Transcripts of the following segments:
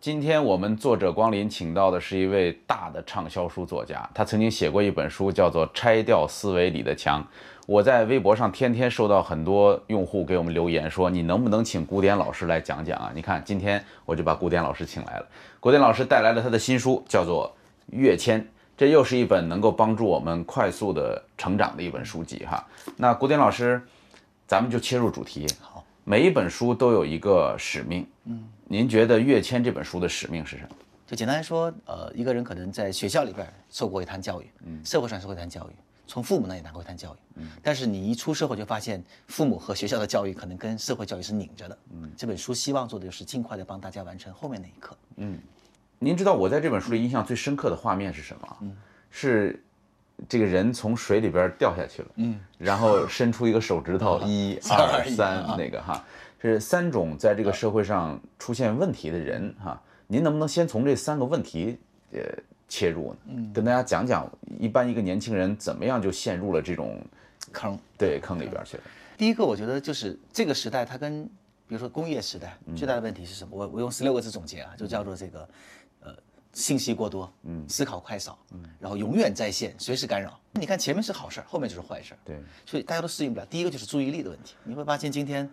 今天我们作者光临请到的是一位大的畅销书作家，他曾经写过一本书，叫做《拆掉思维里的墙》。我在微博上天天收到很多用户给我们留言，说你能不能请古典老师来讲讲啊？你看，今天我就把古典老师请来了。古典老师带来了他的新书，叫做《跃迁》，这又是一本能够帮助我们快速的成长的一本书籍哈。那古典老师，咱们就切入主题。好，每一本书都有一个使命。嗯。您觉得《跃迁》这本书的使命是什么？就简单来说，呃，一个人可能在学校里边受过一摊教育，嗯，社会上受过一摊教育，从父母那里拿过一摊教育，嗯，但是你一出社会就发现，父母和学校的教育可能跟社会教育是拧着的，嗯，这本书希望做的就是尽快的帮大家完成后面那一课，嗯，您知道我在这本书里印象最深刻的画面是什么？嗯，是这个人从水里边掉下去了，嗯，然后伸出一个手指头，一 二三，那个哈。是三种在这个社会上出现问题的人哈，您能不能先从这三个问题呃切入呢？嗯，跟大家讲讲一般一个年轻人怎么样就陷入了这种坑，对坑里边去了。第一个，我觉得就是这个时代它跟比如说工业时代最大的问题是什么？我我用十六个字总结啊，就叫做这个呃信息过多，嗯，思考快少，嗯，然后永远在线，随时干扰。你看前面是好事儿，后面就是坏事儿，对，所以大家都适应不了。第一个就是注意力的问题，你会发现今天。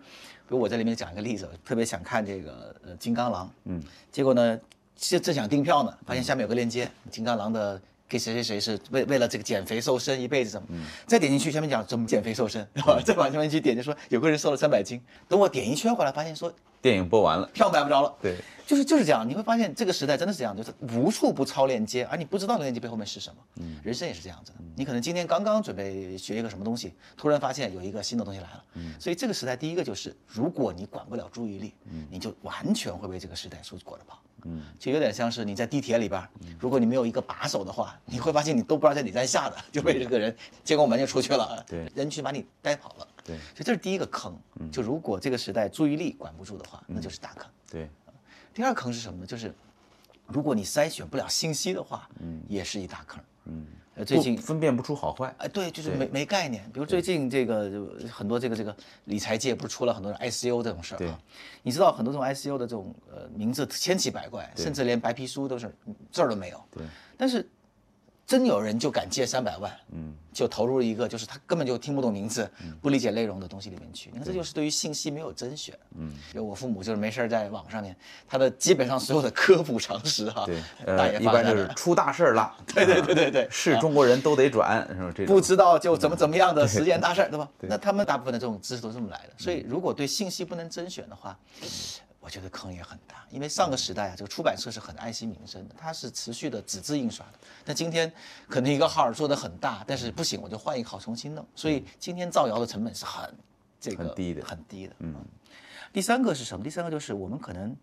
比如我在里面讲一个例子，特别想看这个呃金刚狼，嗯，结果呢，正正想订票呢，发现下面有个链接，金刚狼的给谁谁谁是为为了这个减肥瘦身一辈子怎么，再点进去下面讲怎么减肥瘦身？再往下面去点就说有个人瘦了三百斤，等我点一圈回来发现说电影播完了，票买不着了，对。就是就是这样，你会发现这个时代真的是这样，就是无处不超链接，而你不知道链接背后面是什么。嗯，人生也是这样子的。你可能今天刚刚准备学一个什么东西，突然发现有一个新的东西来了。嗯，所以这个时代第一个就是，如果你管不了注意力，嗯，你就完全会被这个时代所裹着跑。嗯，就有点像是你在地铁里边，如果你没有一个把手的话，你会发现你都不知道在哪站下的，就被这个人接过门就出去了。对，人群把你带跑了。对，所以这是第一个坑。就如果这个时代注意力管不住的话，那就是大坑。对。第二坑是什么呢？就是如果你筛选不了信息的话，嗯，也是一大坑。嗯，呃，最近分辨不出好坏。哎，对，就是没没概念。比如最近这个很多这个这个理财界不是出了很多 ICO 这种事儿啊？你知道很多这种 ICO 的这种呃名字千奇百怪，甚至连白皮书都是字儿都没有。对，但是。真有人就敢借三百万，嗯，就投入一个就是他根本就听不懂名字、不理解内容的东西里面去。你看，这就是对于信息没有甄选。嗯，就我父母就是没事在网上面，他的基本上所有的科普常识哈，对，呃，一般就是出大事了。对对对对对，是中国人都得转，是吧？这不知道就怎么怎么样的十件大事，对吧？那他们大部分的这种知识都这么来的。所以，如果对信息不能甄选的话，我觉得坑也很大，因为上个时代啊，这个出版社是很爱惜名声的，它是持续的纸质印刷的。但今天可能一个号做的很大，但是不行，我就换一个号重新弄。所以今天造谣的成本是很这个很低的，很低的。嗯。第三个是什么？第三个就是我们可能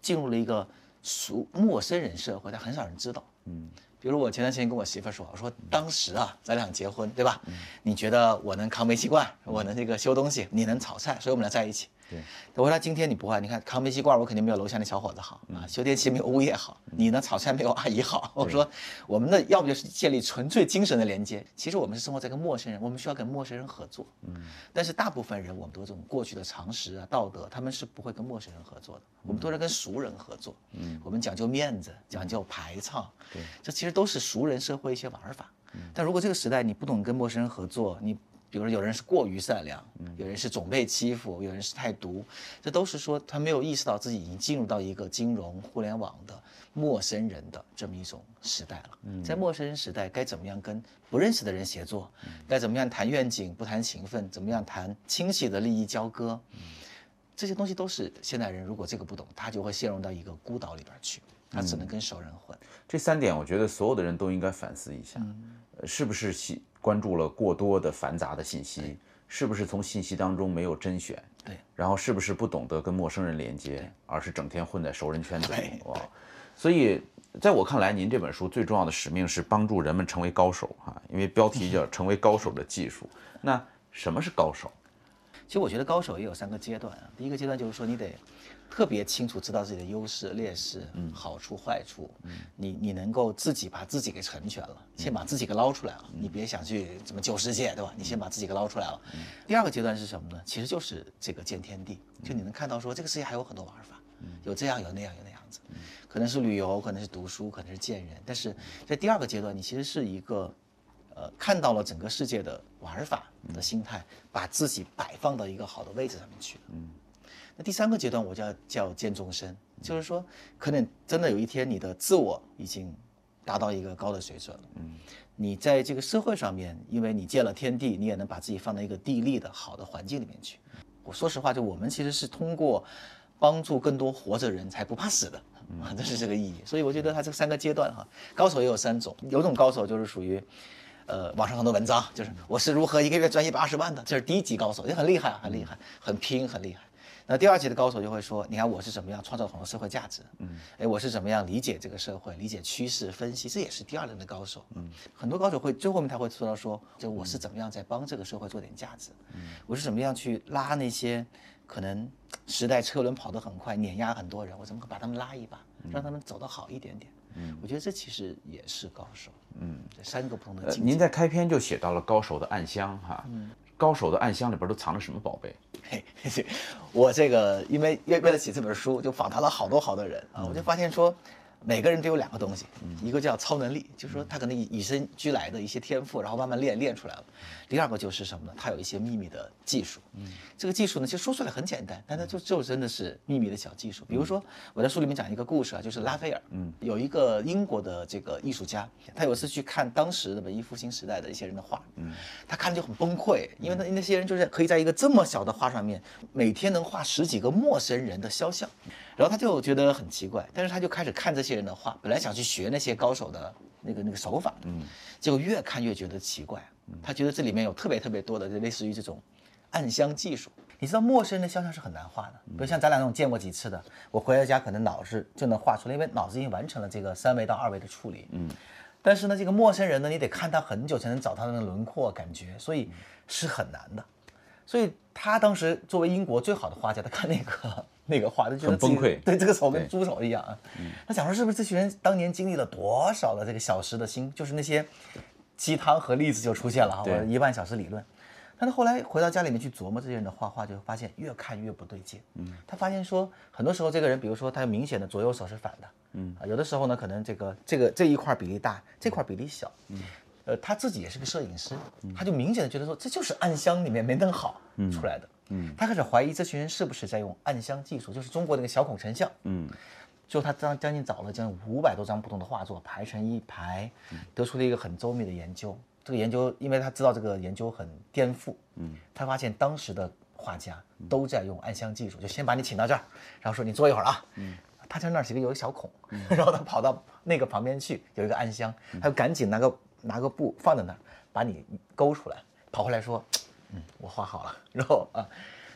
进入了一个熟陌生人社会，但很少人知道。嗯。比如我前段时间跟我媳妇说，我说当时啊，咱俩结婚对吧？你觉得我能扛煤气罐，我能这个修东西，你能炒菜，所以我们俩在一起。对，我说他今天你不会，你看扛煤气罐，我肯定没有楼下那小伙子好啊，修电器没有物业好，你呢炒菜没有阿姨好。我说我们的要不就是建立纯粹精神的连接，其实我们是生活在跟陌生人，我们需要跟陌生人合作。嗯，但是大部分人我们都这种过去的常识啊道德，他们是不会跟陌生人合作的，我们都是跟熟人合作。嗯，我们讲究面子，讲究排场。对，这其实都是熟人社会一些玩法。但如果这个时代你不懂跟陌生人合作，你。比如说，有人是过于善良，有人是总被欺负，有人是太毒，这都是说他没有意识到自己已经进入到一个金融互联网的陌生人的这么一种时代了。在陌生人时代，该怎么样跟不认识的人协作？该怎么样谈愿景不谈情分？怎么样谈清晰的利益交割？这些东西都是现代人如果这个不懂，他就会陷入到一个孤岛里边去，他只能跟熟人混。这三点，我觉得所有的人都应该反思一下，是不是关注了过多的繁杂的信息，是不是从信息当中没有甄选？对，然后是不是不懂得跟陌生人连接，而是整天混在熟人圈子里？哇！所以，在我看来，您这本书最重要的使命是帮助人们成为高手哈，因为标题叫“成为高手的技术”。那什么是高手？其实我觉得高手也有三个阶段啊。第一个阶段就是说，你得。特别清楚知道自己的优势、劣势、好处、坏处，你你能够自己把自己给成全了，先把自己给捞出来了，你别想去怎么救世界，对吧？你先把自己给捞出来了。第二个阶段是什么呢？其实就是这个见天地，就你能看到说这个世界还有很多玩法，有这样有那样有那样。子，可能是旅游，可能是读书，可能是见人。但是在第二个阶段，你其实是一个，呃，看到了整个世界的玩法的心态，把自己摆放到一个好的位置上面去。嗯。那第三个阶段，我叫叫见众生，就是说，可能真的有一天你的自我已经达到一个高的水准了。嗯。你在这个社会上面，因为你见了天地，你也能把自己放在一个地利的好的环境里面去。我说实话，就我们其实是通过帮助更多活着人才不怕死的，啊，这是这个意义。所以我觉得他这三个阶段哈，高手也有三种，有种高手就是属于，呃，网上很多文章，就是我是如何一个月赚一百二十万的，这是低级高手，也很厉害，很厉害，很拼，很厉害。那第二级的高手就会说，你看我是怎么样创造很多社会价值，嗯，哎，我是怎么样理解这个社会，理解趋势分析，这也是第二轮的高手，嗯，很多高手会最后面他会说到说，就我是怎么样在帮这个社会做点价值，嗯，我是怎么样去拉那些可能时代车轮跑得很快，碾压很多人，我怎么把他们拉一把，让他们走得好一点点，嗯，我觉得这其实也是高手，嗯，这三个不同的境界。您在开篇就写到了高手的暗箱哈，嗯。高手的暗箱里边都藏着什么宝贝？嘿，我这个因为为为了写这本书，就访谈了好多好多人啊，我就发现说。每个人都有两个东西，一个叫超能力，就是说他可能以以身俱来的一些天赋，然后慢慢练练出来了。第二个就是什么呢？他有一些秘密的技术。嗯，这个技术呢，其实说出来很简单，但它就就真的是秘密的小技术。比如说我在书里面讲一个故事啊，就是拉斐尔，嗯，有一个英国的这个艺术家，他有一次去看当时的文艺复兴时代的一些人的画，嗯，他看着就很崩溃，因为那那些人就是可以在一个这么小的画上面，每天能画十几个陌生人的肖像。然后他就觉得很奇怪，但是他就开始看这些人的画，本来想去学那些高手的那个那个手法，嗯，结果越看越觉得奇怪，他觉得这里面有特别特别多的，就类似于这种暗箱技术。你知道陌生人的肖像是很难画的，比如像咱俩那种见过几次的，我回到家可能脑子就能画出来，因为脑子已经完成了这个三维到二维的处理，嗯，但是呢，这个陌生人呢，你得看他很久才能找他的轮廓感觉，所以是很难的。所以他当时作为英国最好的画家，他看那个。那个画的就很崩溃，对这个手跟猪手一样啊。他想说，是不是这群人当年经历了多少的这个小时的心，就是那些鸡汤和例子就出现了啊，我一万小时理论。但他后来回到家里面去琢磨这些人的画画，就发现越看越不对劲。嗯，他发现说，很多时候这个人，比如说他明显的左右手是反的，嗯。啊，有的时候呢，可能这个这个这一块比例大，这块比例小，嗯，呃，他自己也是个摄影师，他就明显的觉得说，这就是暗箱里面没弄好出来的。嗯，他开始怀疑这群人是不是在用暗箱技术，就是中国那个小孔成像。嗯，就他将将近找了将近五百多张不同的画作排成一排，得出了一个很周密的研究。这个研究，因为他知道这个研究很颠覆。嗯，他发现当时的画家都在用暗箱技术，就先把你请到这儿，然后说你坐一会儿啊。嗯，他在那儿其实有个小孔，然后他跑到那个旁边去，有一个暗箱，他就赶紧拿个拿个布放在那儿，把你勾出来，跑回来说。嗯，我画好了，然后啊，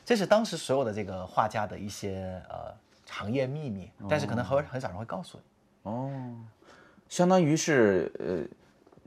这是当时所有的这个画家的一些呃行业秘密，但是可能很很少人会告诉你。哦，相当于是呃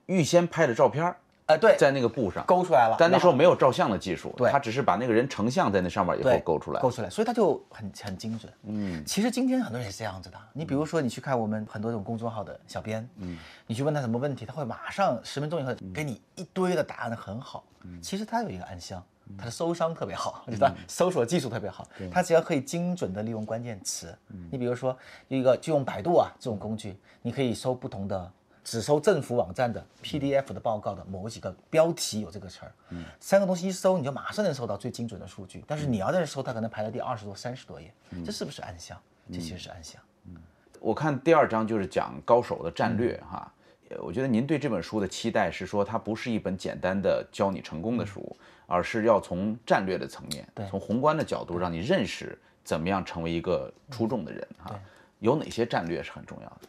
预先拍的照片儿。哎，对，在那个布上勾出来了，但那时候没有照相的技术，对，他只是把那个人成像在那上面以后勾出来，勾出来，所以他就很很精准。嗯，其实今天很多人也是这样子的，你比如说你去看我们很多这种公众号的小编，嗯，你去问他什么问题，他会马上十分钟以后给你一堆的答案，很好。嗯，其实他有一个暗箱，他的搜商特别好，对吧？搜索技术特别好，他只要可以精准的利用关键词，你比如说一个就用百度啊这种工具，你可以搜不同的。只搜政府网站的 PDF 的报告的某几个标题有这个词儿，嗯，三个东西一搜，你就马上能搜到最精准的数据。但是你要在这搜，它可能排到第二十多、三十多页，这是不是暗箱？这其实是暗箱。嗯，我看第二章就是讲高手的战略哈，我觉得您对这本书的期待是说，它不是一本简单的教你成功的书，而是要从战略的层面，从宏观的角度让你认识怎么样成为一个出众的人哈。有哪些战略是很重要的？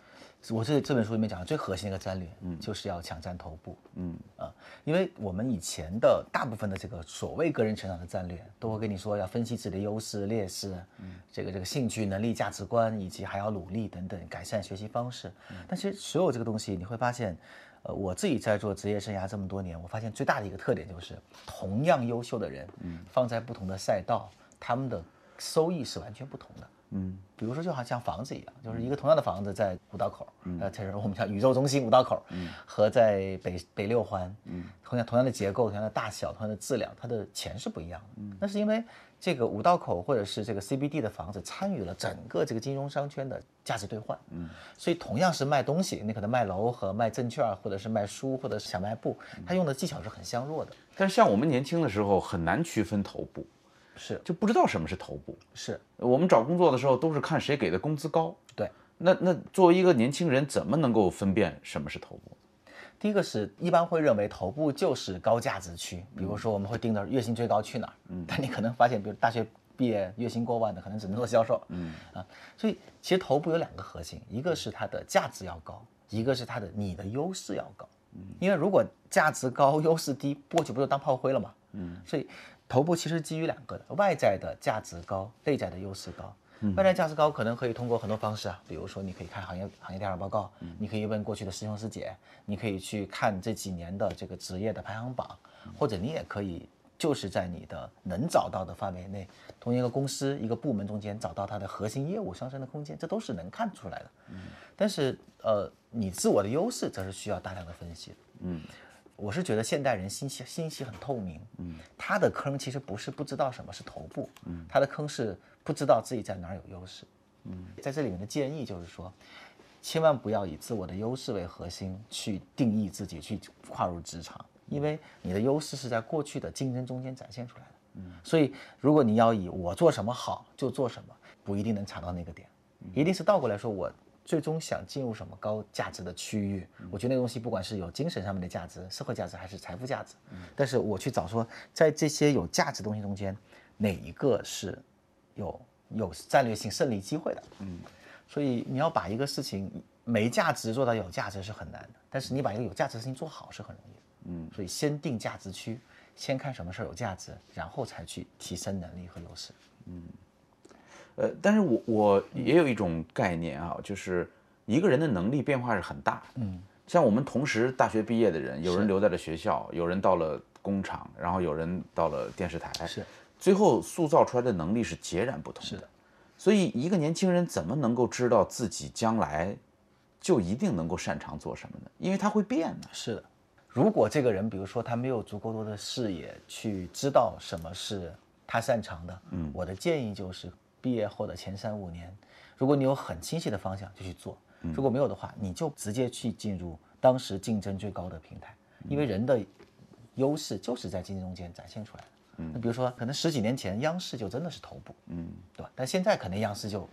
我这这本书里面讲的最核心的一个战略，嗯，就是要抢占头部，嗯啊，因为我们以前的大部分的这个所谓个人成长的战略，都会跟你说要分析自己的优势劣势，嗯，这个这个兴趣能力价值观，以及还要努力等等改善学习方式。但其实所有这个东西，你会发现，呃，我自己在做职业生涯这么多年，我发现最大的一个特点就是，同样优秀的人，嗯，放在不同的赛道，他们的收益是完全不同的。嗯，比如说就好像房子一样，就是一个同样的房子在五道口，嗯。呃，这是我们叫宇宙中心五道口，嗯。和在北北六环，嗯，同样同样的结构、同样的大小、同样的质量，它的钱是不一样的。嗯。那是因为这个五道口或者是这个 CBD 的房子参与了整个这个金融商圈的价值兑换，嗯，所以同样是卖东西，你可能卖楼和卖证券，或者是卖书，或者是小卖部，它用的技巧是很相若的。但是像我们年轻的时候很难区分头部。是就不知道什么是头部。是我们找工作的时候都是看谁给的工资高。对，那那作为一个年轻人，怎么能够分辨什么是头部？第一个是一般会认为头部就是高价值区，比如说我们会定的月薪最高去哪儿。嗯，但你可能发现，比如大学毕业月薪过万的，可能只能做销售。嗯啊，所以其实头部有两个核心，一个是它的价值要高，一个是它的你的优势要高。嗯，因为如果价值高优势低，过去不就当炮灰了吗？嗯，所以。头部其实基于两个的，外在的价值高，内在的优势高。外在价值高可能可以通过很多方式啊，比如说你可以看行业行业调查报告，你可以问过去的师兄师姐，你可以去看这几年的这个职业的排行榜，或者你也可以就是在你的能找到的范围内，同一个公司一个部门中间找到它的核心业务上升的空间，这都是能看出来的。但是呃，你自我的优势则是需要大量的分析。嗯。我是觉得现代人信息信息很透明，嗯，他的坑其实不是不知道什么是头部，嗯，他的坑是不知道自己在哪儿有优势，嗯，在这里面的建议就是说，千万不要以自我的优势为核心去定义自己去跨入职场，因为你的优势是在过去的竞争中间展现出来的，嗯，所以如果你要以我做什么好就做什么，不一定能查到那个点，一定是倒过来说我。最终想进入什么高价值的区域？我觉得那个东西不管是有精神上面的价值、社会价值还是财富价值，但是我去找说，在这些有价值东西中间，哪一个是有有战略性胜利机会的？嗯，所以你要把一个事情没价值做到有价值是很难的，但是你把一个有价值的事情做好是很容易的。嗯，所以先定价值区，先看什么事儿有价值，然后才去提升能力和优势。嗯。呃，但是我我也有一种概念啊，就是一个人的能力变化是很大。嗯，像我们同时大学毕业的人，有人留在了学校，有人到了工厂，然后有人到了电视台，是，最后塑造出来的能力是截然不同的。是的，所以一个年轻人怎么能够知道自己将来就一定能够擅长做什么呢？因为他会变呢。是的，如果这个人，比如说他没有足够多的视野去知道什么是他擅长的，嗯，我的建议就是。毕业后的前三五年，如果你有很清晰的方向，就去做；如果没有的话，你就直接去进入当时竞争最高的平台，因为人的优势就是在竞争中间展现出来的。那比如说，可能十几年前央视就真的是头部，嗯，对吧？但现在可能央视就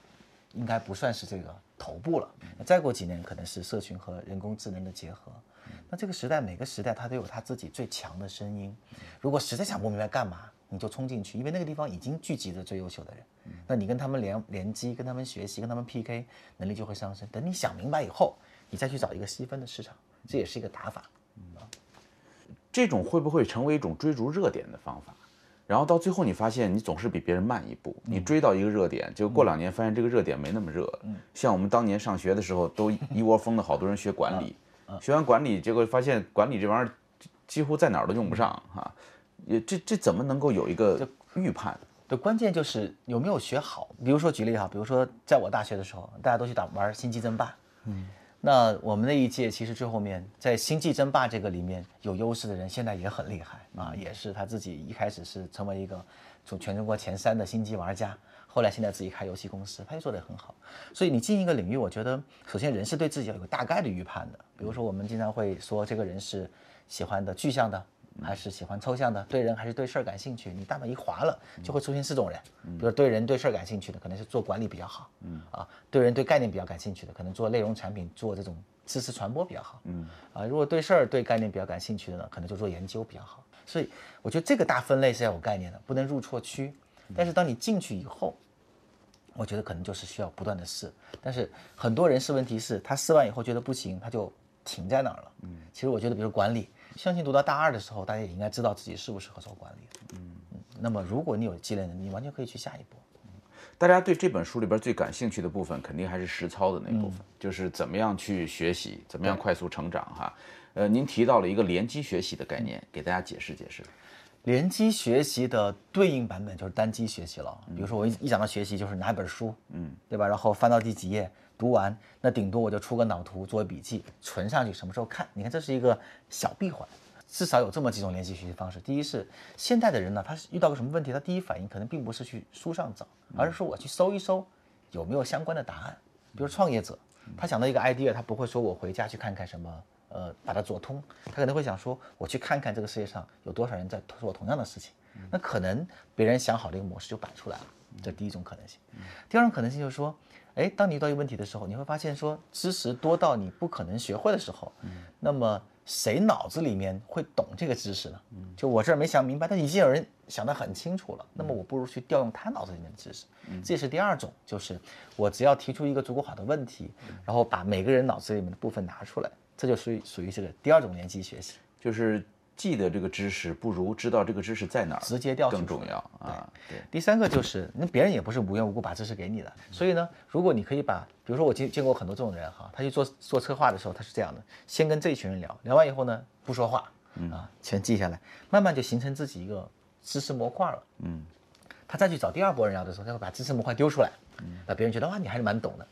应该不算是这个头部了。那再过几年，可能是社群和人工智能的结合。那这个时代，每个时代它都有它自己最强的声音。如果实在想不明白干嘛？你就冲进去，因为那个地方已经聚集着最优秀的人，那你跟他们联联机，跟他们学习，跟他们 PK，能力就会上升。等你想明白以后，你再去找一个细分的市场，这也是一个打法。嗯，这种会不会成为一种追逐热点的方法？然后到最后你发现你总是比别人慢一步，你追到一个热点，就过两年发现这个热点没那么热。了，像我们当年上学的时候，都一窝蜂的好多人学管理，学完管理，结果发现管理这玩意儿几乎在哪儿都用不上哈。也这这怎么能够有一个预判？的关键就是有没有学好。比如说举例哈，比如说在我大学的时候，大家都去打玩星际争霸，嗯，那我们那一届其实最后面在星际争霸这个里面有优势的人，现在也很厉害啊，也是他自己一开始是成为一个从全中国前三的星际玩家，后来现在自己开游戏公司，他也做得很好。所以你进一个领域，我觉得首先人是对自己要有个大概的预判的。比如说我们经常会说这个人是喜欢的具象的。还是喜欢抽象的，对人还是对事儿感兴趣？你大脑一划了，就会出现四种人，比如对人对事儿感兴趣的，可能是做管理比较好，嗯啊，对人对概念比较感兴趣的，可能做内容产品做这种知识传播比较好，嗯啊，如果对事儿对概念比较感兴趣的呢，可能就做研究比较好。所以我觉得这个大分类是要有概念的，不能入错区。但是当你进去以后，我觉得可能就是需要不断的试。但是很多人试问题是他试完以后觉得不行，他就停在那儿了。嗯，其实我觉得，比如管理。相信读到大二的时候，大家也应该知道自己适不适合做管理。嗯嗯。那么，如果你有积累能力，完全可以去下一步。大家对这本书里边最感兴趣的部分，肯定还是实操的那部分，就是怎么样去学习，怎么样快速成长哈。呃，您提到了一个联机学习的概念，给大家解释解释。联机学习的对应版本就是单机学习了。比如说我一一讲到学习，就是拿一本书，嗯，对吧？然后翻到第几页，读完，那顶多我就出个脑图，做笔记，存上去，什么时候看？你看这是一个小闭环。至少有这么几种联系学习方式。第一是现代的人呢，他遇到个什么问题？他第一反应可能并不是去书上找，而是说我去搜一搜有没有相关的答案。比如创业者，他想到一个 idea，他不会说我回家去看看什么。呃，把它做通，他可能会想说，我去看看这个世界上有多少人在做同样的事情，那可能别人想好的一个模式就摆出来了，这第一种可能性。第二种可能性就是说，哎，当你遇到一个问题的时候，你会发现说，知识多到你不可能学会的时候，那么谁脑子里面会懂这个知识呢？就我这儿没想明白，但已经有人想得很清楚了，那么我不如去调用他脑子里面的知识。这是第二种，就是我只要提出一个足够好的问题，然后把每个人脑子里面的部分拿出来。这就属于属于这个第二种联机学习，就是记得这个知识不如知道这个知识在哪儿，直接调更重要啊。对，第三个就是那别人也不是无缘无故把知识给你的，所以呢，如果你可以把，比如说我见见过很多这种人哈，他去做做策划的时候，他是这样的，先跟这一群人聊聊完以后呢，不说话，啊，全记下来，慢慢就形成自己一个知识模块了。嗯，他再去找第二波人聊的时候，他会把知识模块丢出来，那别人觉得哇，你还是蛮懂的。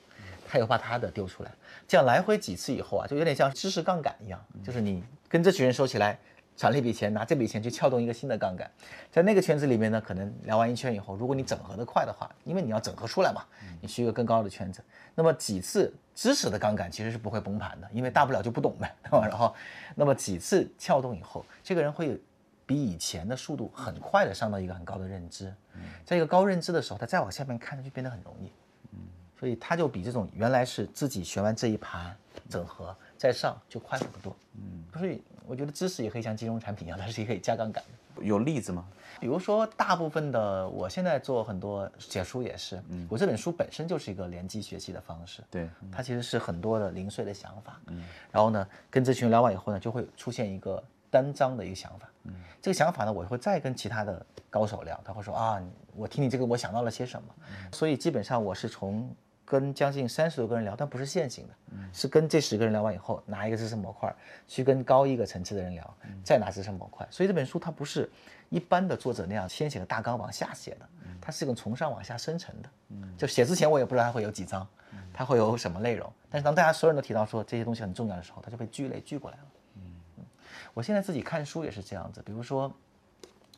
他又把他的丢出来，这样来回几次以后啊，就有点像知识杠杆一样，就是你跟这群人说起来，攒了一笔钱，拿这笔钱去撬动一个新的杠杆，在那个圈子里面呢，可能聊完一圈以后，如果你整合的快的话，因为你要整合出来嘛，你去一个更高的圈子，那么几次知识的杠杆其实是不会崩盘的，因为大不了就不懂呗，对吧？然后，那么几次撬动以后，这个人会比以前的速度很快的上到一个很高的认知，在一个高认知的时候，他再往下面看就变得很容易。所以他就比这种原来是自己学完这一盘整合再上就快很多。嗯，所以我觉得知识也可以像金融产品一样，它是可以加杠杆的。有例子吗？比如说，大部分的我现在做很多写书也是，嗯，我这本书本身就是一个联机学习的方式。对，它其实是很多的零碎的想法。嗯，然后呢，跟这群人聊完以后呢，就会出现一个单张的一个想法。嗯，这个想法呢，我会再跟其他的高手聊，他会说啊，我听你这个，我想到了些什么。所以基本上我是从跟将近三十多个人聊，但不是线性的，是跟这十个人聊完以后，拿一个知识模块去跟高一个层次的人聊，再拿知识模块。所以这本书它不是一般的作者那样先写个大纲往下写的，它是一个从上往下生成的。就写之前我也不知道它会有几章，它会有什么内容。但是当大家所有人都提到说这些东西很重要的时候，它就被聚类聚过来了。嗯，我现在自己看书也是这样子，比如说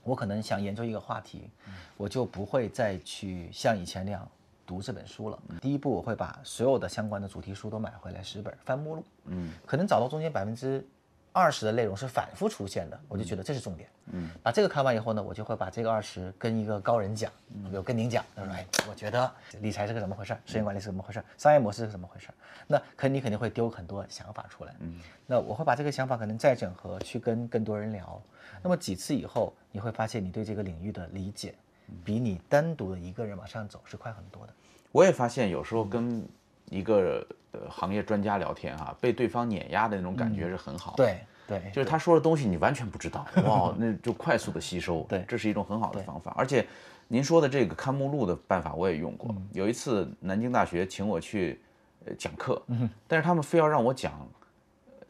我可能想研究一个话题，我就不会再去像以前那样。读这本书了，第一步我会把所有的相关的主题书都买回来十本，翻目录，嗯，可能找到中间百分之二十的内容是反复出现的，我就觉得这是重点，嗯，把这个看完以后呢，我就会把这个二十跟一个高人讲，比如跟您讲，他说，哎，我觉得理财是个怎么回事，时间管理是怎么回事，商业模式是怎么回事，那可你肯定会丢很多想法出来，嗯，那我会把这个想法可能再整合去跟更多人聊，那么几次以后，你会发现你对这个领域的理解。比你单独的一个人往上走是快很多的。我也发现有时候跟一个呃行业专家聊天哈，被对方碾压的那种感觉是很好。对对，就是他说的东西你完全不知道，哇，那就快速的吸收。对，这是一种很好的方法。而且您说的这个看目录的办法我也用过。有一次南京大学请我去呃讲课，但是他们非要让我讲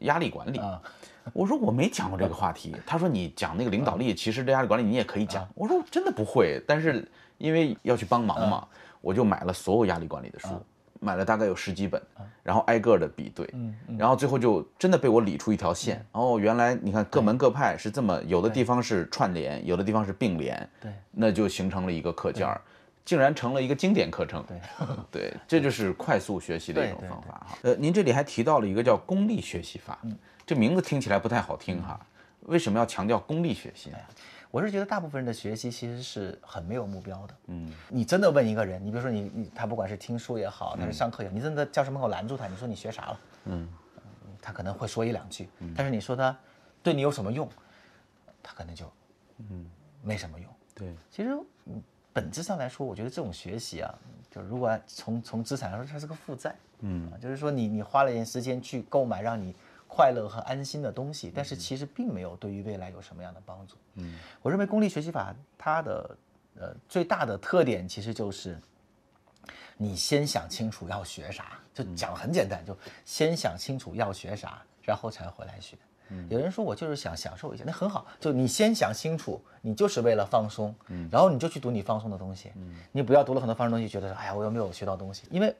压力管理。我说我没讲过这个话题，他说你讲那个领导力，其实这压力管理你也可以讲。我说我真的不会，但是因为要去帮忙嘛，我就买了所有压力管理的书，买了大概有十几本，然后挨个的比对，然后最后就真的被我理出一条线。哦，原来你看各门各派是这么，有的地方是串联，有的地方是并联，对，那就形成了一个课件儿，竟然成了一个经典课程。对，对，这就是快速学习的一种方法哈。呃，您这里还提到了一个叫功利学习法。这名字听起来不太好听哈，为什么要强调功利学习呢？我是觉得大部分人的学习其实是很没有目标的。嗯，你真的问一个人，你比如说你你他不管是听书也好，他是上课也好，你真的教室门口拦住他，你说你学啥了？嗯，他可能会说一两句，但是你说他对你有什么用，他可能就嗯没什么用。对，其实本质上来说，我觉得这种学习啊，就如果从从资产来说，它是个负债。嗯，就是说你你花了点时间去购买让你。快乐和安心的东西，但是其实并没有对于未来有什么样的帮助。嗯，我认为功利学习法它的呃最大的特点其实就是，你先想清楚要学啥，就讲很简单，就先想清楚要学啥，然后才回来学。嗯。有人说我就是想享受一下，那很好，就你先想清楚，你就是为了放松，嗯。然后你就去读你放松的东西，嗯。你不要读了很多放松东西，觉得说哎呀我又没有学到东西，因为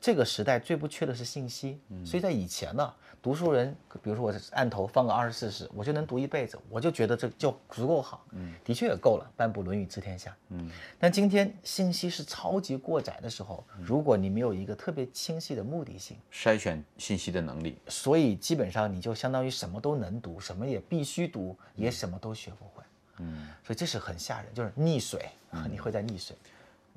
这个时代最不缺的是信息，嗯。所以在以前呢，读书人，比如说我案头放个二十四史，我就能读一辈子，我就觉得这就足够好，嗯，的确也够了，半部《论语》治天下，嗯，但今天信息是超级过载的时候，如果你没有一个特别清晰的目的性，筛选信息的能力，所以基本上你就相当于什么都能读，什么也必须读，也什么都学不会，嗯，所以这是很吓人，就是溺水，你会在溺水。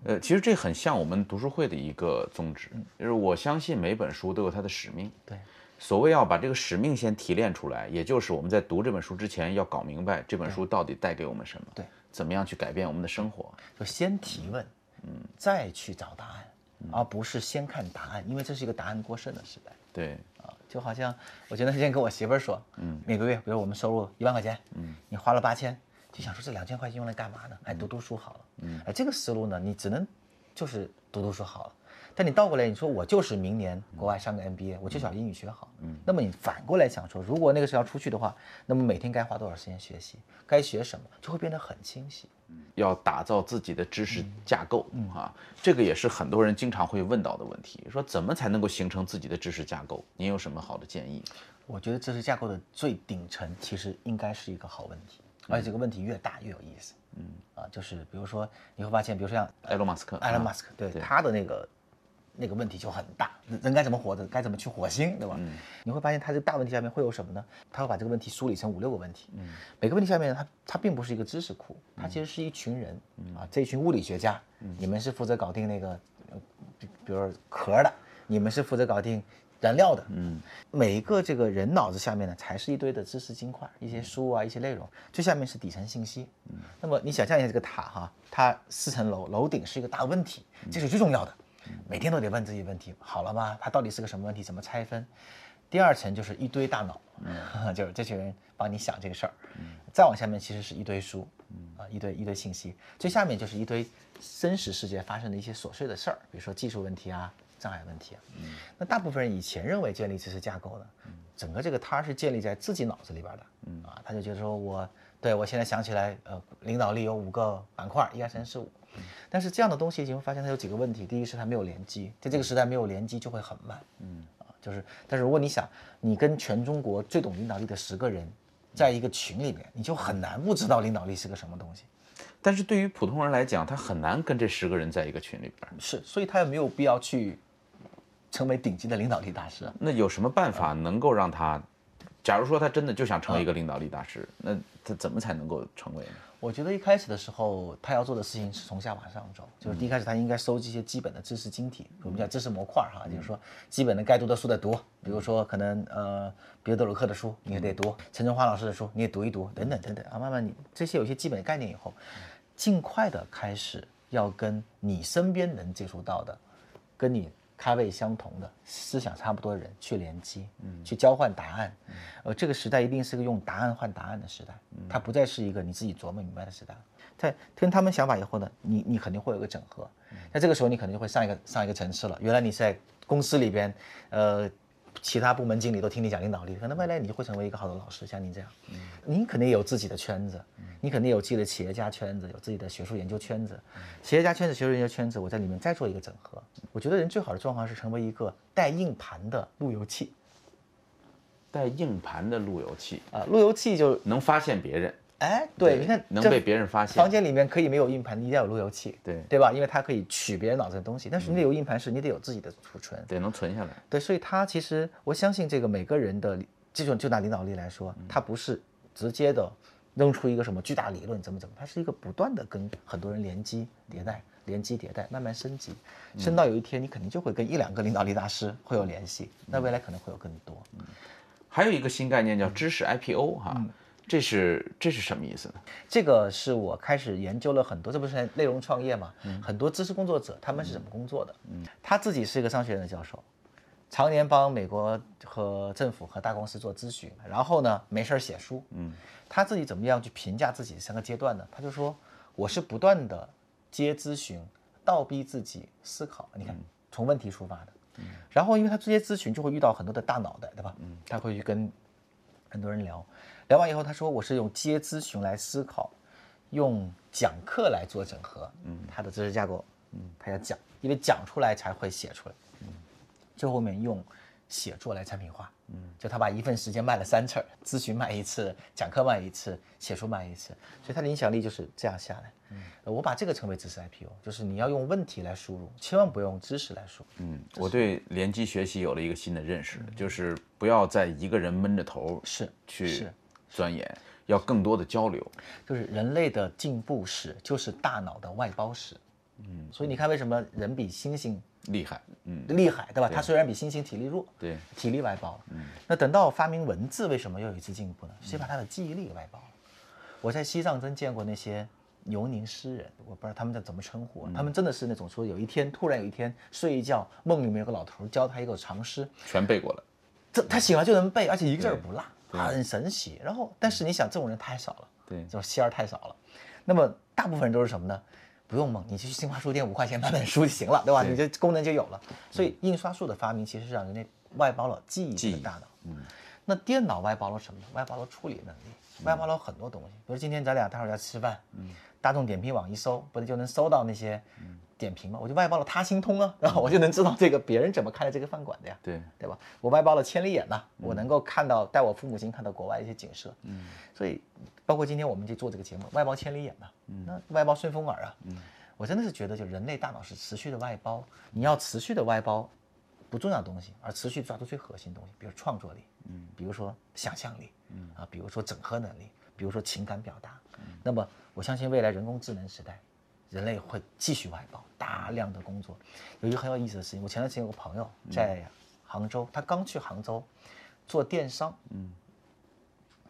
呃，其实这很像我们读书会的一个宗旨，就是我相信每本书都有它的使命。对，所谓要把这个使命先提炼出来，也就是我们在读这本书之前要搞明白这本书到底带给我们什么，对，怎么样去改变我们的生活，就先提问，嗯，再去找答案，而不是先看答案，因为这是一个答案过剩的时代。对，啊，就好像我前段时间跟我媳妇儿说，嗯，每个月比如我们收入一万块钱，嗯，你花了八千。就想说这两千块钱用来干嘛呢？哎，读读书好了。嗯，哎，这个思路呢，你只能就是读读书好了。但你倒过来，你说我就是明年国外上个 MBA，我就想英语学好。嗯，那么你反过来想说，如果那个时候要出去的话，那么每天该花多少时间学习，该学什么，就会变得很清晰。嗯，要打造自己的知识架构啊，这个也是很多人经常会问到的问题，说怎么才能够形成自己的知识架构？您有什么好的建议？我觉得知识架构的最顶层其实应该是一个好问题。而且这个问题越大越有意思，嗯啊，就是比如说你会发现，比如说像埃隆·马斯克，埃隆·马斯克，对他的那个那个问题就很大，人该怎么活着，该怎么去火星，对吧？你会发现他这个大问题下面会有什么呢？他会把这个问题梳理成五六个问题，嗯，每个问题下面他他并不是一个知识库，它其实是一群人，啊，这一群物理学家，你们是负责搞定那个，比比如壳的，你们是负责搞定。燃料的，嗯，每一个这个人脑子下面呢，才是一堆的知识金块，一些书啊，一些内容，最下面是底层信息。嗯，那么你想象一下这个塔哈，它四层楼，楼顶是一个大问题，这是最重要的，每天都得问自己问题，好了吗？它到底是个什么问题？怎么拆分？第二层就是一堆大脑，嗯，就是这群人帮你想这个事儿。嗯，再往下面其实是一堆书，啊，一堆一堆信息，最下面就是一堆真实世界发生的一些琐碎的事儿，比如说技术问题啊。障碍问题啊，嗯，那大部分人以前认为建立知识架构呢，整个这个它是建立在自己脑子里边的，嗯啊，他就觉得说我对我现在想起来，呃，领导力有五个板块，一二三四五，但是这样的东西你会发现它有几个问题，第一是它没有联机，在这个时代没有联机就会很慢，嗯啊，就是，但是如果你想你跟全中国最懂领导力的十个人在一个群里面，你就很难不知道领导力是个什么东西。但是对于普通人来讲，他很难跟这十个人在一个群里边，是，所以他也没有必要去。成为顶级的领导力大师，那有什么办法能够让他？假如说他真的就想成为一个领导力大师，那他怎么才能够成为呢？我觉得一开始的时候，他要做的事情是从下往上走，就是第一开始他应该收集一些基本的知识晶体，我们叫知识模块哈，就是说基本的该读的书得读，比如说可能呃彼得·德鲁克的书你也得读，陈春华老师的书你也读一读，等等等等啊，慢慢你这些有些基本概念以后，尽快的开始要跟你身边能接触到的，跟你。咖位相同的思想差不多的人去联机，嗯，去交换答案，呃，这个时代一定是个用答案换答案的时代，它不再是一个你自己琢磨明白的时代。在听他们想法以后呢，你你肯定会有个整合，那这个时候你可能就会上一个上一个层次了。原来你是在公司里边，呃。其他部门经理都听你讲领导力，可能未来你就会成为一个好的老师，像您这样。嗯，您肯定有自己的圈子，你肯定有自己的企业家圈子，有自己的学术研究圈子。企业家圈子、学术研究圈子，我在里面再做一个整合。我觉得人最好的状况是成为一个带硬盘的路由器。带硬盘的路由器啊，路由器就能发现别人。哎，对，你看能被别人发现。房间里面可以没有硬盘，你得有路由器，对对吧？因为它可以取别人脑子的东西。但是你得有硬盘，是你得有自己的储存，对，能存下来。对，所以它其实我相信这个每个人的这种就拿领导力来说，它不是直接的扔出一个什么巨大理论怎么怎么，它是一个不断的跟很多人联机迭代、联机迭代，慢慢升级，升到有一天你肯定就会跟一两个领导力大师会有联系，那未来可能会有更多。还有一个新概念叫知识 IPO 哈。这是这是什么意思呢？这个是我开始研究了很多，这不是内容创业嘛？很多知识工作者他们是怎么工作的？嗯，他自己是一个商学院的教授，常年帮美国和政府和大公司做咨询，然后呢没事儿写书。嗯，他自己怎么样去评价自己三个阶段呢？他就说我是不断的接咨询，倒逼自己思考。你看，从问题出发的。嗯，然后因为他这些咨询就会遇到很多的大脑袋，对吧？嗯，他会去跟。很多人聊，聊完以后他说我是用接咨询来思考，用讲课来做整合，嗯，他的知识架构，嗯，他要讲，因为讲出来才会写出来，嗯，最后面用写作来产品化，嗯，就他把一份时间卖了三次，咨询卖一次，讲课卖一次，写书卖一次，所以他的影响力就是这样下来。嗯，我把这个称为知识 IPO，就是你要用问题来输入，千万不用知识来输。入。嗯，我对联机学习有了一个新的认识，就是不要在一个人闷着头是去是钻研，要更多的交流。就是人类的进步史，就是大脑的外包史。嗯，所以你看，为什么人比猩猩厉害，嗯，厉害，对吧？它虽然比猩猩体力弱，对，体力外包了。嗯，那等到发明文字，为什么又有一次进步呢？谁把他的记忆力给外包了。我在西藏真见过那些游宁诗人，我不知道他们在怎么称呼啊，他们真的是那种说，有一天突然有一天睡一觉，梦里面有个老头教他一个长诗，全背过了。这他醒了就能背，而且一个字儿不落，很神奇。然后，但是你想，这种人太少了，对就是仙儿太少了。那么大部分人都是什么呢？不用梦，你就去新华书店五块钱买本书就行了，对吧？对你这功能就有了。所以印刷术的发明其实是让人类外包了记忆记忆这个大脑。嗯，那电脑外包了什么呢？外包了处理能力，外包了很多东西。比如今天咱俩待会儿要吃饭，嗯，大众点评网一搜，不是就能搜到那些点评嘛？我就外包了他心通啊，然后我就能知道这个别人怎么看待这个饭馆的呀。对，对吧？我外包了千里眼呐、我能够看到带我父母亲看到国外一些景色，嗯，所以包括今天我们就做这个节目，外包千里眼呐、那外包顺风耳啊，嗯，我真的是觉得就人类大脑是持续的外包，你要持续的外包不重要的东西，而持续抓住最核心的东西，比如创作力，嗯，比如说想象力，嗯啊，比如说整合能力，比如说情感表达，那么我相信未来人工智能时代。人类会继续外包大量的工作。有一个很有意思的事情，我前段时间有个朋友在杭州，他刚去杭州做电商，嗯，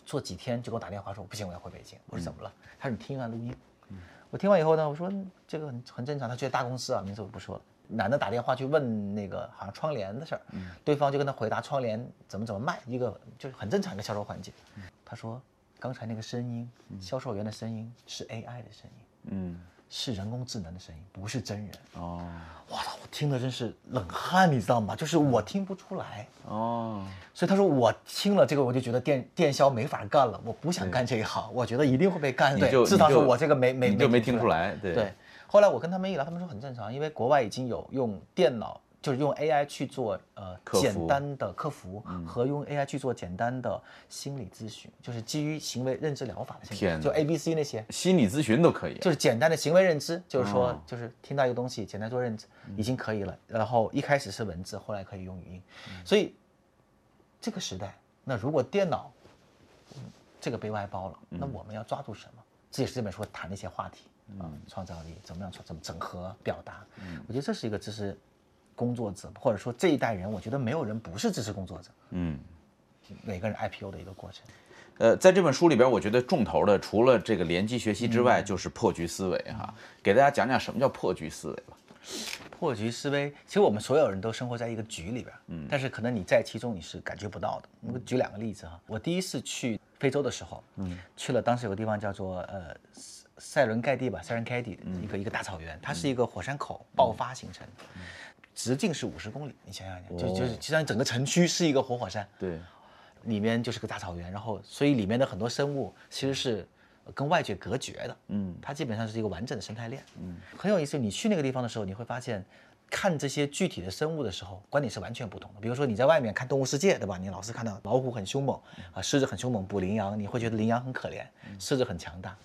做几天就给我打电话说不行，我要回北京。我说怎么了？他说你听啊录音。我听完以后呢，我说嗯这个很很正常，他去大公司啊，名字我不说了。男的打电话去问那个好像窗帘的事儿，对方就跟他回答窗帘怎么怎么卖，一个就是很正常一个销售环节。他说刚才那个声音，销售员的声音是 AI 的声音。嗯，是人工智能的声音，不是真人。哦，我操，我听的真是冷汗，你知道吗？就是我听不出来，哦，所以他说我听了这个，我就觉得电电销没法干了，我不想干这一行，我觉得一定会被干。对，你就至少你就说我这个没没你就没听听出来，对对，后来我跟他们一聊，他们说很正常，因为国外已经有用电脑，就是用 AI 去做呃简单的客服和用 AI 去做简单的心理咨询，就是基于行为认知疗法的心理，就 A B C 那些。心理咨询都可以，就是简单的行为认知，就是说哦，就是听到一个东西，简单做认知已经可以了。然后一开始是文字，后来可以用语音，所以这个时代，那如果电脑嗯这个被外包了，那我们要抓住什么？这也是这本书谈的一些话题啊，创造力怎么样创怎么整合表达？我觉得这是一个知识工作者，或者说这一代人，我觉得没有人不是知识工作者，嗯。每个人 IPO 的一个过程。呃，在这本书里边，我觉得重头的除了这个联机学习之外，就是破局思维哈。给大家讲讲什么叫破局思维吧。破局思维，其实我们所有人都生活在一个局里边，嗯，但是可能你在其中你是感觉不到的。我举两个例子哈，我第一次去非洲的时候，嗯，去了当时有个地方叫做呃塞塞伦盖蒂吧，塞伦盖蒂一个、一个大草原，它是一个火山口爆发形成，直径是五十公里，你想想，就就是实际上整个城区是一个活火山，对，里面就是个大草原，然后所以里面的很多生物其实是跟外界隔绝的，嗯，它基本上是一个完整的生态链，嗯，很有意思。你去那个地方的时候，你会发现，看这些具体的生物的时候，观点是完全不同的。比如说你在外面看动物世界，对吧？你老是看到老虎很凶猛啊，狮子很凶猛，捕羚羊，你会觉得羚羊很可怜，狮子很强大。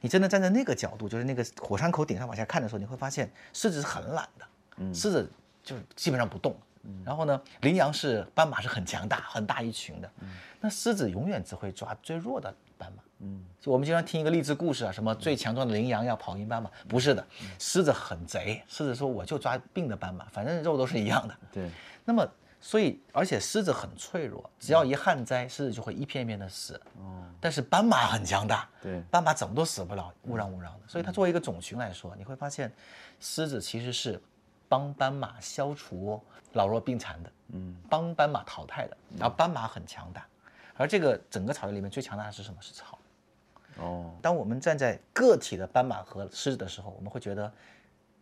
你真的站在那个角度，就是那个火山口顶上往下看的时候，你会发现狮子是很懒的，狮子就是基本上不动。然后呢，羚羊是斑马是很强大，很大一群的。那狮子永远只会抓最弱的斑马。嗯，就我们经常听一个励志故事啊，什么最强壮的羚羊要跑赢斑马，不是的，狮子很贼，狮子说我就抓病的斑马，反正肉都是一样的。对，那么所以而且狮子很脆弱，只要一旱灾，狮子就会一片一片的死。哦，但是斑马很强大，对斑马怎么都死不了，乌嚷乌嚷的。所以它作为一个种群来说，你会发现，狮子其实是帮斑马消除老弱病残的，嗯，帮斑马淘汰的。然后斑马很强大，而这个整个草原里面最强大的是什么？是草。哦，当我们站在个体的斑马和狮子的时候，我们会觉得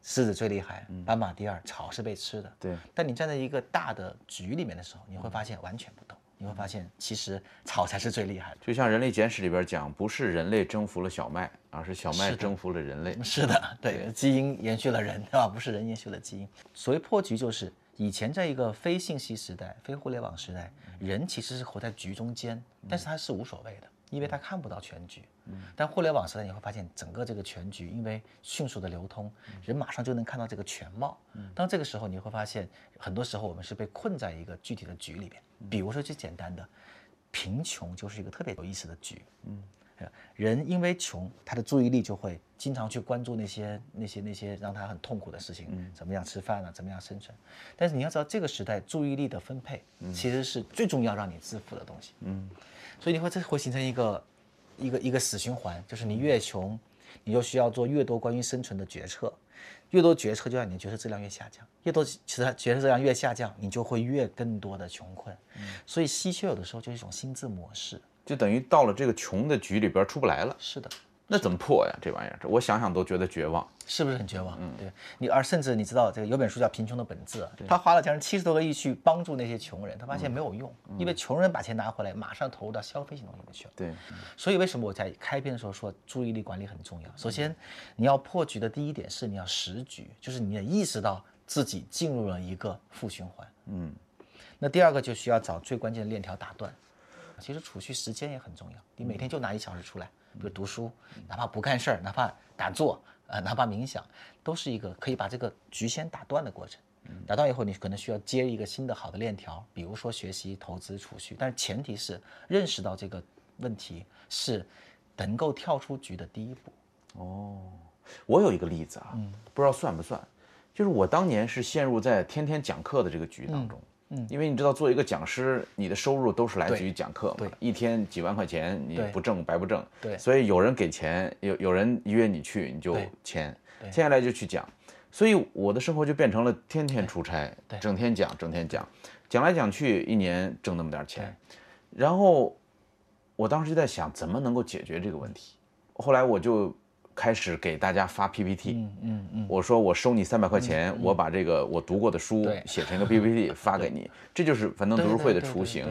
狮子最厉害，斑马第二，草是被吃的。对，但你站在一个大的局里面的时候，你会发现完全不同。你会发现其实草才是最厉害的。就像《人类简史》里边讲，不是人类征服了小麦，而是小麦征服了人类。是的，对，基因延续了人，对吧？不是人延续了基因。所谓破局，就是以前在一个非信息时代、非互联网时代，人其实是活在局中间，但是他是无所谓的，因为他看不到全局。但互联网时代，你会发现整个这个全局，因为迅速的流通，人马上就能看到这个全貌。当这个时候，你会发现，很多时候我们是被困在一个具体的局里边。比如说最简单的，贫穷就是一个特别有意思的局。嗯。人因为穷，他的注意力就会经常去关注那些那些那些让他很痛苦的事情，怎么样吃饭啊，怎么样生存。但是你要知道，这个时代注意力的分配其实是最重要让你致富的东西。嗯，所以你会这会形成一个一个一个死循环，就是你越穷，你就需要做越多关于生存的决策，越多决策就让你的决策质量越下降，越多其实决策质量越下降，你就会越更多的穷困。所以稀缺有的时候就是一种心智模式。就等于到了这个穷的局里边出不来了，是的，那怎么破呀？这玩意儿，我想想都觉得绝望。是不是很绝望？嗯，对你，而甚至你知道，这个有本书叫《贫穷的本质》，他花了将近七十多个亿去帮助那些穷人，他发现没有用，因为穷人把钱拿回来，马上投入到消费性东西里面去了。对，所以为什么我在开篇的时候说注意力管理很重要？首先，你要破局的第一点是你要识局，就是你也意识到自己进入了一个负循环。嗯，那第二个就需要找最关键的链条打断。其实储蓄时间也很重要，你每天就拿一小时出来，比如读书，哪怕不干事儿，哪怕打坐，呃，哪怕冥想，都是一个可以把这个局先打断的过程。打断以后，你可能需要接一个新的好的链条，比如说学习、投资、储蓄，但是前提是认识到这个问题是能够跳出局的第一步。哦，我有一个例子啊，不知道算不算，就是我当年是陷入在天天讲课的这个局当中。嗯，因为你知道，做一个讲师，你的收入都是来自于讲课嘛，一天几万块钱，你不挣白不挣。对，所以有人给钱，有有人约你去，你就签，签下来就去讲。所以我的生活就变成了天天出差，整天讲，整天讲，讲来讲去，一年挣那么点钱。然后我当时就在想，怎么能够解决这个问题？后来我就。开始给大家发 PPT，嗯嗯嗯，我说我收你三百块钱，我把这个我读过的书写成一个 PPT 发给你，这就是樊登读书会的雏形。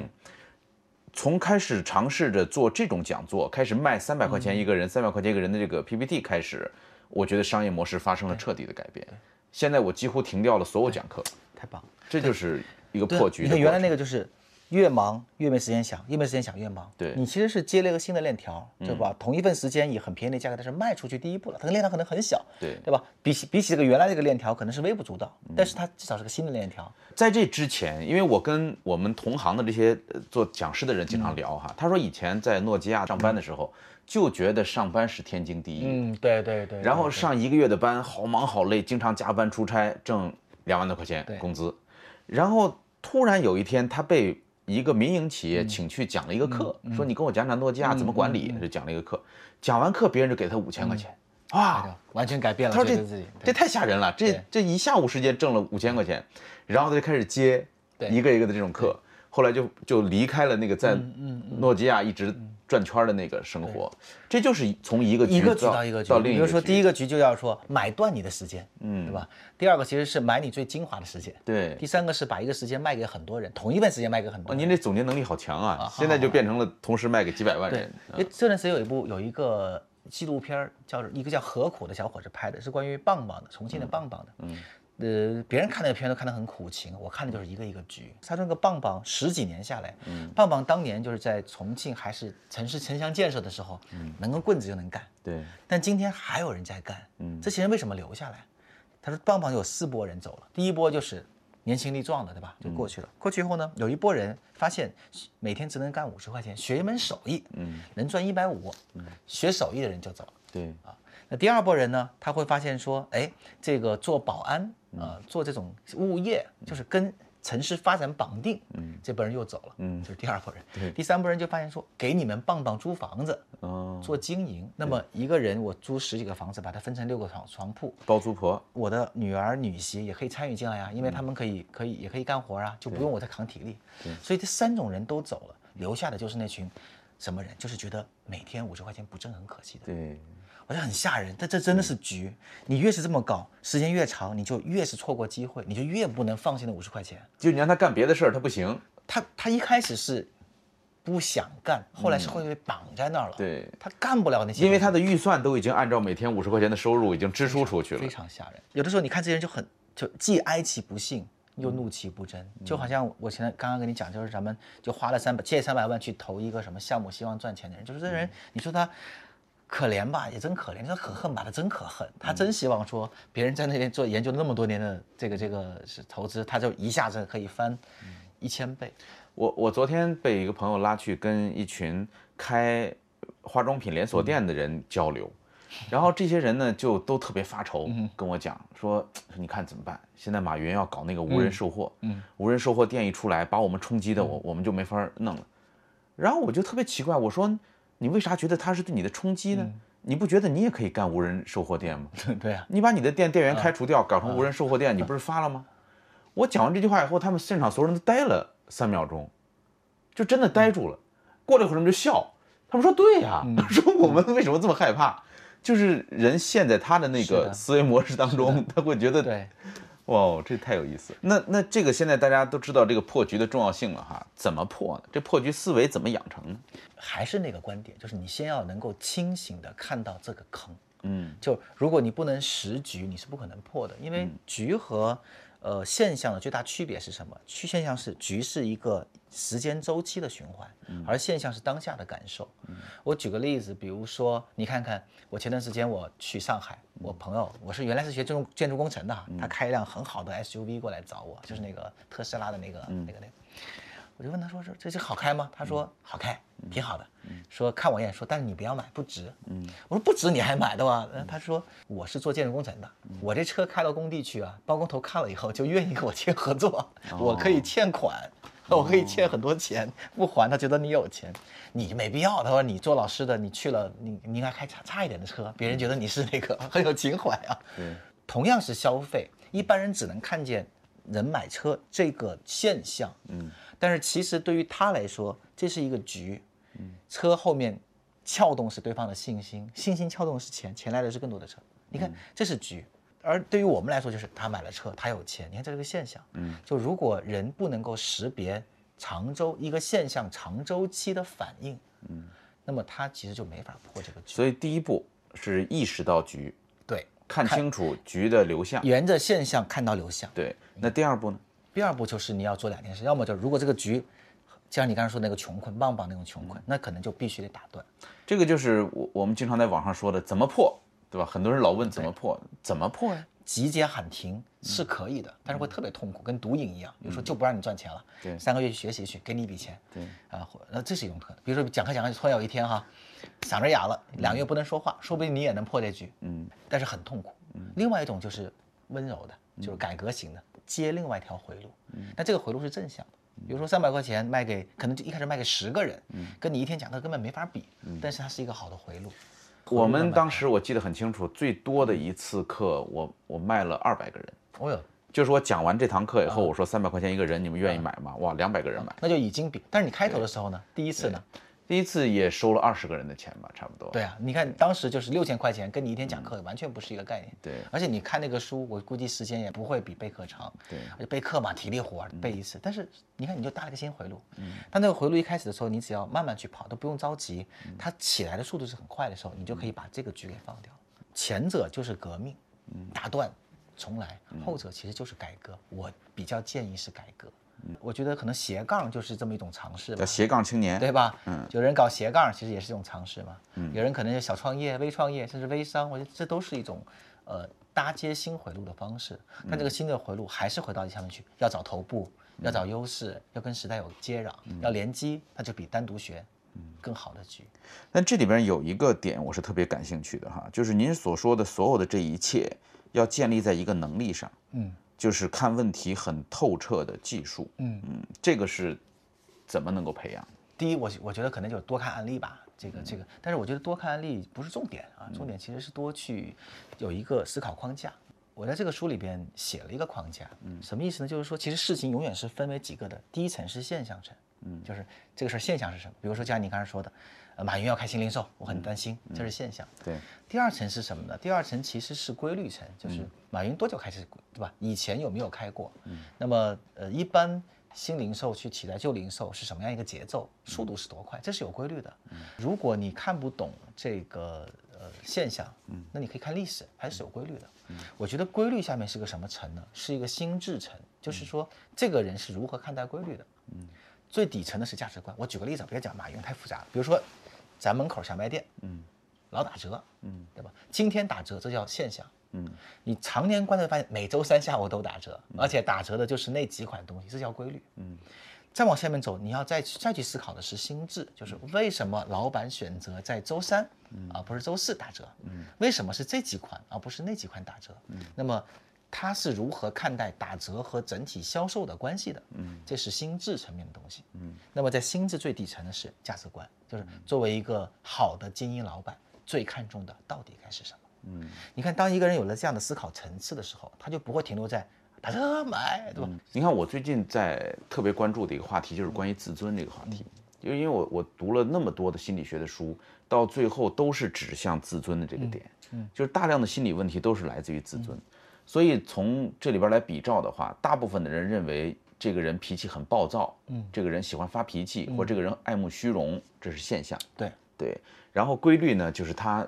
从开始尝试着做这种讲座，开始卖三百块钱一个人，三百块钱一个人的这个 PPT 开始，我觉得商业模式发生了彻底的改变。现在我几乎停掉了所有讲课，太棒，这就是一个破局。你看原来那个就是。越忙越没时间想，越没时间想越忙。对你其实是接了一个新的链条，对吧？同一份时间以很便宜的价格，但是卖出去第一步了。它的链条可能很小，对对吧？比起比起这个原来这个链条，可能是微不足道，但是它至少是个新的链条。在这之前，因为我跟我们同行的这些做讲师的人经常聊哈，他说以前在诺基亚上班的时候，就觉得上班是天经地义。嗯，对对对。然后上一个月的班，好忙好累，经常加班出差，挣两万多块钱工资。然后突然有一天，他被一个民营企业请去讲了一个课，说你跟我讲讲诺基亚怎么管理，就讲了一个课。讲完课，别人就给他五千块钱，哇，完全改变了。他说这这太吓人了，这这一下午时间挣了五千块钱，然后他就开始接一个一个的这种课，后来就就离开了那个在诺基亚一直。转圈的那个生活，这就是从一个一个局到一个局到另一个。比如说第一个局就要说买断你的时间，嗯，对吧？第二个其实是买你最精华的时间，对。第三个是把一个时间卖给很多人，同一段时间卖给很多人。您这总结能力好强啊！现在就变成了同时卖给几百万人。对，这段时间有一部有一个纪录片叫一个叫何苦的小伙子拍的，是关于棒棒的，重庆的棒棒的，嗯。呃，别人看那个片都看得很苦情，我看的就是一个一个局。他说那个棒棒十几年下来，棒棒当年就是在重庆还是城市城乡建设的时候，能根棍子就能干。对。但今天还有人在干。嗯。这些人为什么留下来？他说棒棒有四波人走了，第一波就是年轻力壮的，对吧？就过去了。过去以后呢，有一波人发现每天只能干五十块钱，学一门手艺，嗯，能赚一百五，学手艺的人就走了。对。啊。那第二波人呢？他会发现说，哎，这个做保安啊，做这种物业，就是跟城市发展绑定。嗯，这波人又走了。嗯，就是第二波人。对，第三波人就发现说，给你们棒棒租房子，哦，做经营。那么一个人我租十几个房子，把它分成六个床床铺，包租婆，我的女儿女婿也可以参与进来呀，因为他们可以可以也可以干活啊，就不用我再扛体力。对，所以这三种人都走了，留下的就是那群什么人？就是觉得每天五十块钱不挣很可惜的。对。好像很吓人，但这真的是局。你越是这么搞，时间越长，你就越是错过机会，你就越不能放心那五十块钱。就你让他干别的事儿，他不行。他他一开始是不想干，后来是会被绑在那儿了。对他干不了那些，因为他的预算都已经按照每天五十块钱的收入已经支出出去了非。常吓人。有的时候你看这些人就很就既哀其不幸，又怒其不争，就好像我现在刚刚跟你讲，就是咱们就花了三百借三百万去投一个什么项目，希望赚钱的人，就是这人，你说他。可怜吧，也真可怜；你说可恨吧，他真可恨。他真希望说，别人在那边做研究那么多年的这个这个是投资，他就一下子可以翻一千倍。我我昨天被一个朋友拉去跟一群开化妆品连锁店的人交流，然后这些人呢就都特别发愁，跟我讲说，你看怎么办？现在马云要搞那个无人售货，嗯，无人售货店一出来，把我们冲击的我我们就没法弄了。然后我就特别奇怪，我说你为啥觉得它是对你的冲击呢？你不觉得你也可以干无人售货店吗？对啊，你把你的店店员开除掉，搞成无人售货店，你不是发了吗？我讲完这句话以后，他们现场所有人都呆了三秒钟，就真的呆住了。过了一会儿，他们就笑，他们说：“对呀，说我们为什么这么害怕？就是人陷在他的那个思维模式当中，他会觉得，对，哇，这太有意思。那那这个现在大家都知道这个破局的重要性了哈，怎么破呢？这破局思维怎么养成呢？还是那个观点，就是你先要能够清醒的看到这个坑。嗯，就如果你不能识局，你是不可能破的，因为局和呃现象的最大区别是什么？区现象是局是一个时间周期的循环，而现象是当下的感受。我举个例子，比如说你看看，我前段时间我去上海，我朋友我是原来是学建筑建筑工程的哈，他开一辆很好的 SUV 过来找我，就是那个特斯拉的那个那个那个。我就问他说：“这这这好开吗？”他说：“好开，挺好的。”说看我一眼，说：“但是你不要买，不值。”嗯。我说：“不值你还买的吗？”呃他说：“我是做建筑工程的，我这车开到工地去啊，包工头看了以后就愿意跟我签合作，我可以欠款，我可以欠很多钱，不还他觉得你有钱，你没必要。他说你做老师的，你去了，你你应该开差差一点的车，别人觉得你是那个很有情怀啊。嗯，同样是消费，一般人只能看见人买车这个现象，嗯，但是其实对于他来说，这是一个局，嗯，车后面撬动是对方的信心，信心撬动的是钱，钱来的是更多的车，你看这是局。而对于我们来说，就是他买了车，他有钱，你看这是个现象。嗯，就如果人不能够识别长周一个现象长周期的反应，嗯，那么他其实就没法破这个局。所以第一步是意识到局，对，看清楚局的流向。沿着现象看到流向。对，那第二步呢？第二步就是你要做两件事，要么就如果这个局，就像你刚才说那个穷困棒棒那种穷困，那可能就必须得打断。这个就是我我们经常在网上说的怎么破，对吧？很多人老问怎么破，怎么破呀？集结喊停是可以的，但是会特别痛苦，跟毒瘾一样。比如说就不让你赚钱了，对三个月去学习去，给你一笔钱，对啊，那这是一种可能。比如说讲课讲课，突然有一天哈，嗓子哑了，两个月不能说话，说不定你也能破这局，嗯，但是很痛苦。另外一种就是温柔的，就是改革型的，接另外一条回路，那这个回路是正向的。比如说三百块钱卖给，可能就一开始卖给十个人，跟你一天讲课根本没法比，但是它是一个好的回路。我们当时我记得很清楚，最多的一次课，我我卖了二百个人。哦哟，就是我讲完这堂课以后，我说三百块钱一个人，你们愿意买吗？哇，两百个人买。那就已经比，但是你开头的时候呢，第一次呢，第一次也收了二十个人的钱吧，差不多。对啊，你看当时就是六千块钱，跟你一天讲课完全不是一个概念。对而且你看那个书，我估计时间也不会比备课长。对而且备课嘛，体力活儿背一次，但是你看你就搭了个新回路。嗯，但那个回路一开始的时候，你只要慢慢去跑，都不用着急，它起来的速度是很快的时候，你就可以把这个局给放掉。前者就是革命，打断重来；后者其实就是改革。我比较建议是改革。我觉得可能斜杠就是这么一种尝试吧叫。斜杠青年。对吧？嗯，有人搞斜杠，其实也是一种尝试嘛。嗯，有人可能就小创业、微创业，甚至微商，我觉得这都是一种，呃，搭接新回路的方式。但这个新的回路还是回到下面去，要找头部，要找优势，要跟时代有接壤，要联机，那就比单独学，更好的局。但这里边有一个点我是特别感兴趣的哈，就是您所说的所有的这一切，要建立在一个能力上，嗯就是看问题很透彻的技术。嗯嗯，这个是怎么能够培养？第一，我我觉得可能就是多看案例吧，这个这个，但是我觉得多看案例不是重点啊，重点其实是多去有一个思考框架。我在这个书里边写了一个框架，嗯，什么意思呢？就是说，其实事情永远是分为几个的，第一层是现象层，嗯，就是这个事儿现象是什么？比如说像你刚才说的，呃，马云要开新零售，我很担心，这是现象。对，第二层是什么呢？第二层其实是规律层，就是马云多久开始，对吧？以前有没有开过？嗯，那么呃，一般新零售去取代旧零售是什么样一个节奏，速度是多快，这是有规律的。嗯如果你看不懂这个呃现象，嗯那你可以看历史，还是有规律的。嗯我觉得规律下面是个什么层呢？是一个心智层，就是说这个人是如何看待规律的。嗯最底层的是价值观。我举个例子，不要讲马云太复杂了。比如说，咱门口小卖店，嗯，老打折，嗯，对吧？今天打折，这叫现象。嗯，你常年观察发现，每周三下午都打折，而且打折的就是那几款东西，这叫规律。嗯，再往下面走，你要再去再去思考的是心智，就是为什么老板选择在周三，而不是周四打折？嗯，为什么是这几款而不是那几款打折？嗯，那么他是如何看待打折和整体销售的关系的？嗯，这是心智层面的东西。嗯，那么在心智最底层的是价值观，就是作为一个好的精英老板，最看重的到底该是什么？嗯，你看，当一个人有了这样的思考层次的时候，他就不会停留在打折买，对吧？你看，我最近在特别关注的一个话题就是关于自尊这个话题，因为因为我我读了那么多的心理学的书，到最后都是指向自尊的这个点，嗯，就是大量的心理问题都是来自于自尊，所以从这里边来比照的话，大部分的人认为这个人脾气很暴躁，嗯，这个人喜欢发脾气，或这个人爱慕虚荣，这是现象，对对，然后规律呢，就是他。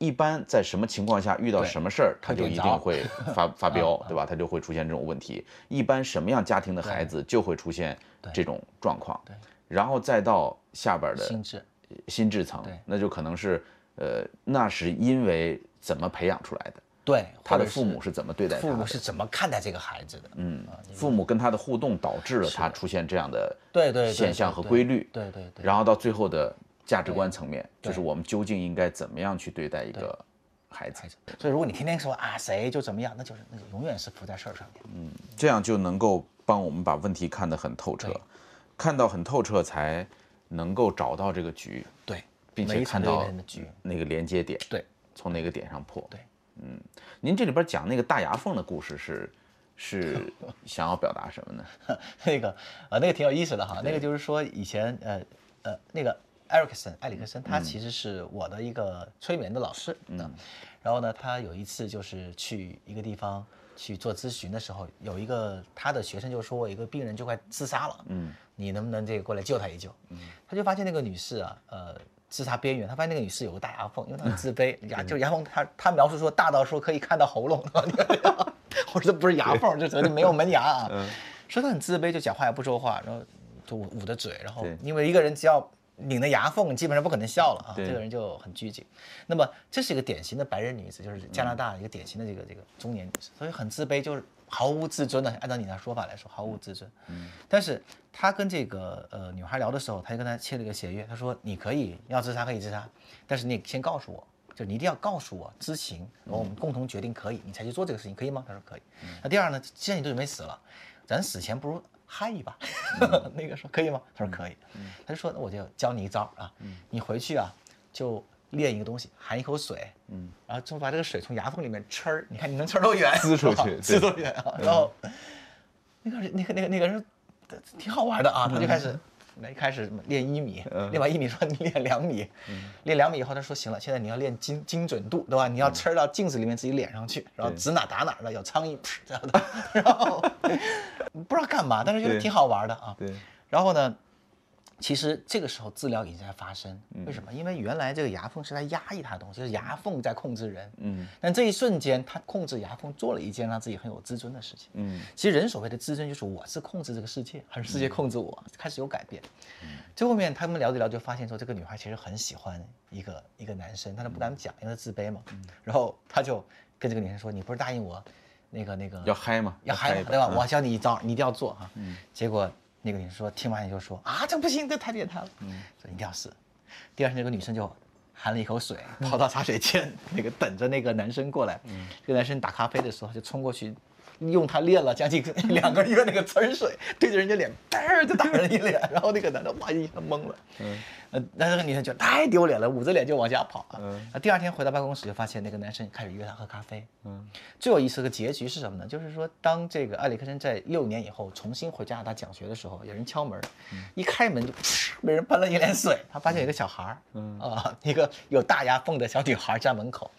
一般在什么情况下遇到什么事儿，他就一定会发 发飙，对吧？他就会出现这种问题。一般什么样家庭的孩子就会出现这种状况。对，然后再到下边的心智，心智层，那就可能是，呃，那是因为怎么培养出来的？对，他的父母是怎么对待？父母是怎么看待这个孩子的？嗯，父母跟他的互动导致了他出现这样的对对现象和规律。对对对。然后到最后的。价值观层面，就是我们究竟应该怎么样去对待一个孩子。所以，如果你天天说啊谁就怎么样，那就是那就永远是浮在事儿上面。嗯，这样就能够帮我们把问题看得很透彻，看到很透彻，才能够找到这个局。对，并且看到那个连接点。对，从哪个点上破。对，嗯，您这里边讲那个大牙缝的故事是是想要表达什么呢？那个呃，那个挺有意思的哈。那个就是说以前呃呃那个。艾里克森，埃里克森，他其实是我的一个催眠的老师。嗯，然后呢，他有一次就是去一个地方去做咨询的时候，有一个他的学生就说我一个病人就快自杀了，嗯，你能不能这个过来救他一救？嗯，他就发现那个女士啊，呃，自杀边缘，他发现那个女士有个大牙缝，因为她很自卑，牙就牙缝，他他描述说大到说可以看到喉咙，我说不是牙缝，就绝对没有门牙啊，说她很自卑，就讲话也不说话，然后就捂捂着嘴，然后因为一个人只要。拧着牙缝，基本上不可能笑了啊！这个人就很拘谨。那么这是一个典型的白人女子，就是加拿大一个典型的这个这个中年女子，所以很自卑，就是毫无自尊的。按照你的说法来说，毫无自尊。嗯。但是他跟这个呃女孩聊的时候，他就跟她签了一个协约，他说你可以要自杀可以自杀，但是你先告诉我，就你一定要告诉我知情，然后我们共同决定可以，你才去做这个事情，可以吗？他说可以。那第二呢，既然你都准备死了，咱死前不如。嗨一把，那个说可以吗？他说可以，他就说那我就教你一招啊，你回去啊就练一个东西，含一口水，嗯，然后就把这个水从牙缝里面呲儿，你看你能呲多远？呲出去，呲多远啊？然后那个那个那个那个人挺好玩的啊，他就开始。那一开始练一米，练完一米说你练两米，练两米以后他说行了，现在你要练精精准度，对吧？你要呲到镜子里面自己脸上去，然后指哪打哪的，有苍蝇这样的，然后 不知道干嘛，但是就是挺好玩的啊。对，然后呢？其实这个时候治疗已经在发生，为什么？因为原来这个牙缝是在压抑他的东西，就是牙缝在控制人。嗯，但这一瞬间，他控制牙缝做了一件让自己很有自尊的事情。嗯，其实人所谓的自尊就是我是控制这个世界，还是世界控制我？开始有改变。嗯，最后面他们聊着聊就发现说，这个女孩其实很喜欢一个一个男生，她都不敢讲，因为自卑嘛。嗯，然后他就跟这个女生说：“你不是答应我，那个那个要嗨吗？要嗨对吧？我教你一招，你一定要做哈。”嗯，结果。那个女生说，听完你就说啊，这不行，这太变态了，嗯，这一定要试。第二天，那个女生就含了一口水，跑到茶水间，那个等着那个男生过来。嗯，这个男生打咖啡的时候，就冲过去，用他练了将近 两个月那个呲水，对着人家脸，嘣就打人一脸，然后那个男的哇一下懵了。嗯。呃，那这个女生就太丢脸了，捂着脸就往家跑啊。嗯。啊，第二天回到办公室就发现那个男生开始约她喝咖啡。嗯。最有意思的结局是什么呢？就是说，当这个埃里克森在六年以后重新回加拿大讲学的时候，有人敲门，一开门就被人喷了一脸水。他发现有个小孩儿，嗯啊，一个有大牙缝的小女孩在门口，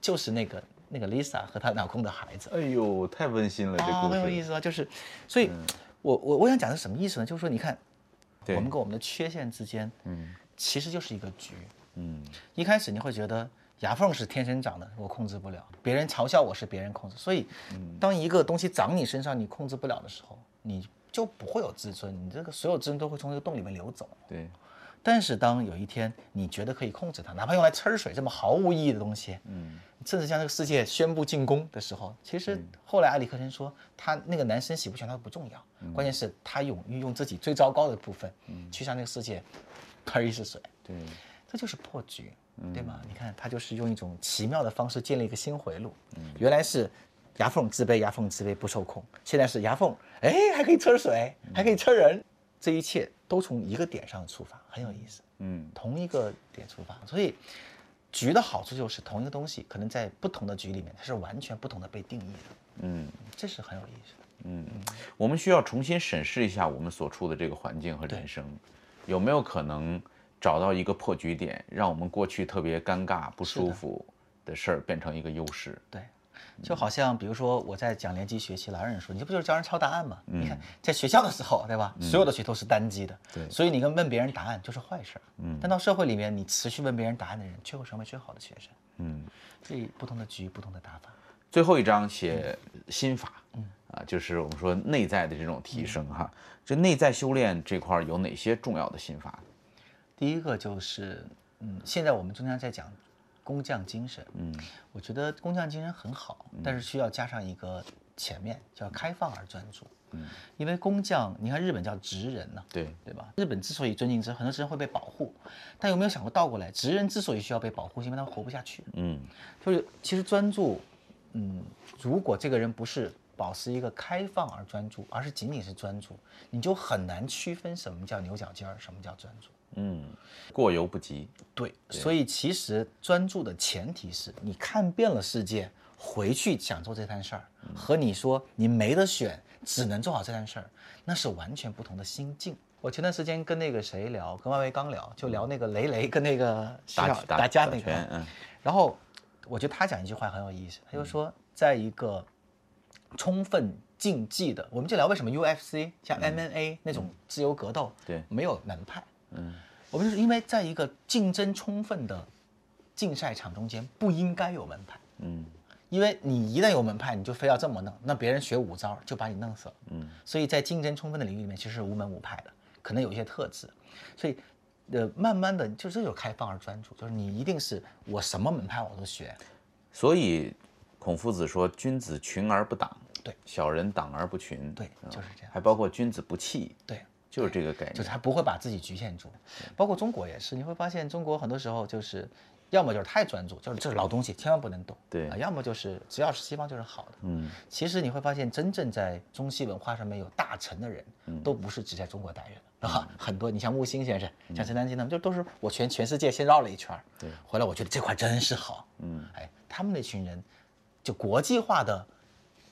就是那个那个 Lisa 和她老公的孩子。哎呦，太温馨了，这故事。很有意思啊，就是，所以我我我想讲的是什么意思呢？就是说，你看，我们跟我们的缺陷之间，嗯，其实就是一个局。嗯，一开始你会觉得牙缝是天生长的，我控制不了；别人嘲笑我是别人控制。所以，当一个东西长你身上，你控制不了的时候，你就不会有自尊，你这个所有自尊都会从这个洞里面流走。对，但是当有一天你觉得可以控制它，哪怕用来呲水这么毫无意义的东西，嗯，甚至向这个世界宣布进攻的时候，其实后来埃里克森说，他那个男生喜不喜欢他不重要，关键是他勇于用自己最糟糕的部分，去向那个世界喷一次水，对，这就是破局，对吗？你看他就是用一种奇妙的方式建立一个新回路，原来是。牙缝自卑，牙缝自卑不受控。现在是牙缝，哎，还可以吃水，还可以吃人，这一切都从一个点上出发，很有意思。嗯，同一个点出发，所以局的好处就是同一个东西，可能在不同的局里面，它是完全不同的被定义的。嗯，这是很有意思的。嗯，我们需要重新审视一下我们所处的这个环境和人生，有没有可能找到一个破局点，让我们过去特别尴尬、不舒服的事儿变成一个优势？对。就好像，比如说我在讲联机学习，老有人说，你这不就是教人抄答案吗？你看，在学校的时候，对吧？所有的学都是单机的，对，所以你跟问别人答案就是坏事。嗯，但到社会里面，你持续问别人答案的人，却会成为最好的学生。嗯，所以不同的局，不同的打法。最后一章写心法，嗯啊，就是我们说内在的这种提升哈。这内在修炼这块有哪些重要的心法？第一个就是，嗯，现在我们经常在讲。工匠精神，嗯，我觉得工匠精神很好，但是需要加上一个前面叫开放而专注，嗯，因为工匠，你看日本叫职人呢，对对吧？日本之所以尊敬职，很多职人会被保护，但有没有想过倒过来，职人之所以需要被保护，是因为他们活不下去，嗯，就是其实专注，嗯，如果这个人不是保持一个开放而专注，而是仅仅是专注，你就很难区分什么叫牛角尖儿，什么叫专注。嗯，过犹不及。对，所以其实专注的前提是你看遍了世界，回去想做这摊事儿，和你说你没得选，只能做好这摊事儿，那是完全不同的心境。我前段时间跟那个谁聊，跟万维刚聊，就聊那个雷雷跟那个打打架那个，嗯，然后我觉得他讲一句话很有意思，他就说，在一个充分竞技的，我们就聊为什么 UFC 像 MMA 那种自由格斗，对，没有门派。嗯，我们就是因为在一个竞争充分的竞赛场中间，不应该有门派。嗯，因为你一旦有门派，你就非要这么弄，那别人学五招就把你弄死了。嗯，所以在竞争充分的领域里面，其实是无门无派的，可能有一些特质。所以，呃，慢慢的就这就开放而专注，就是你一定是我什么门派我都学。所以，孔夫子说：“君子群而不党，对；小人党而不群，对，就是这样。还包括君子不器，对。”就是这个概念，就是他不会把自己局限住，包括中国也是，你会发现中国很多时候就是，要么就是太专注，就是这是老东西，千万不能动，对啊，要么就是只要是西方就是好的，嗯，其实你会发现真正在中西文化上面有大成的人，都不是只在中国待着的啊，很多你像木心先生，像陈丹青他们，就都是我全全世界先绕了一圈，对，回来我觉得这块真是好，嗯，哎，他们那群人，就国际化的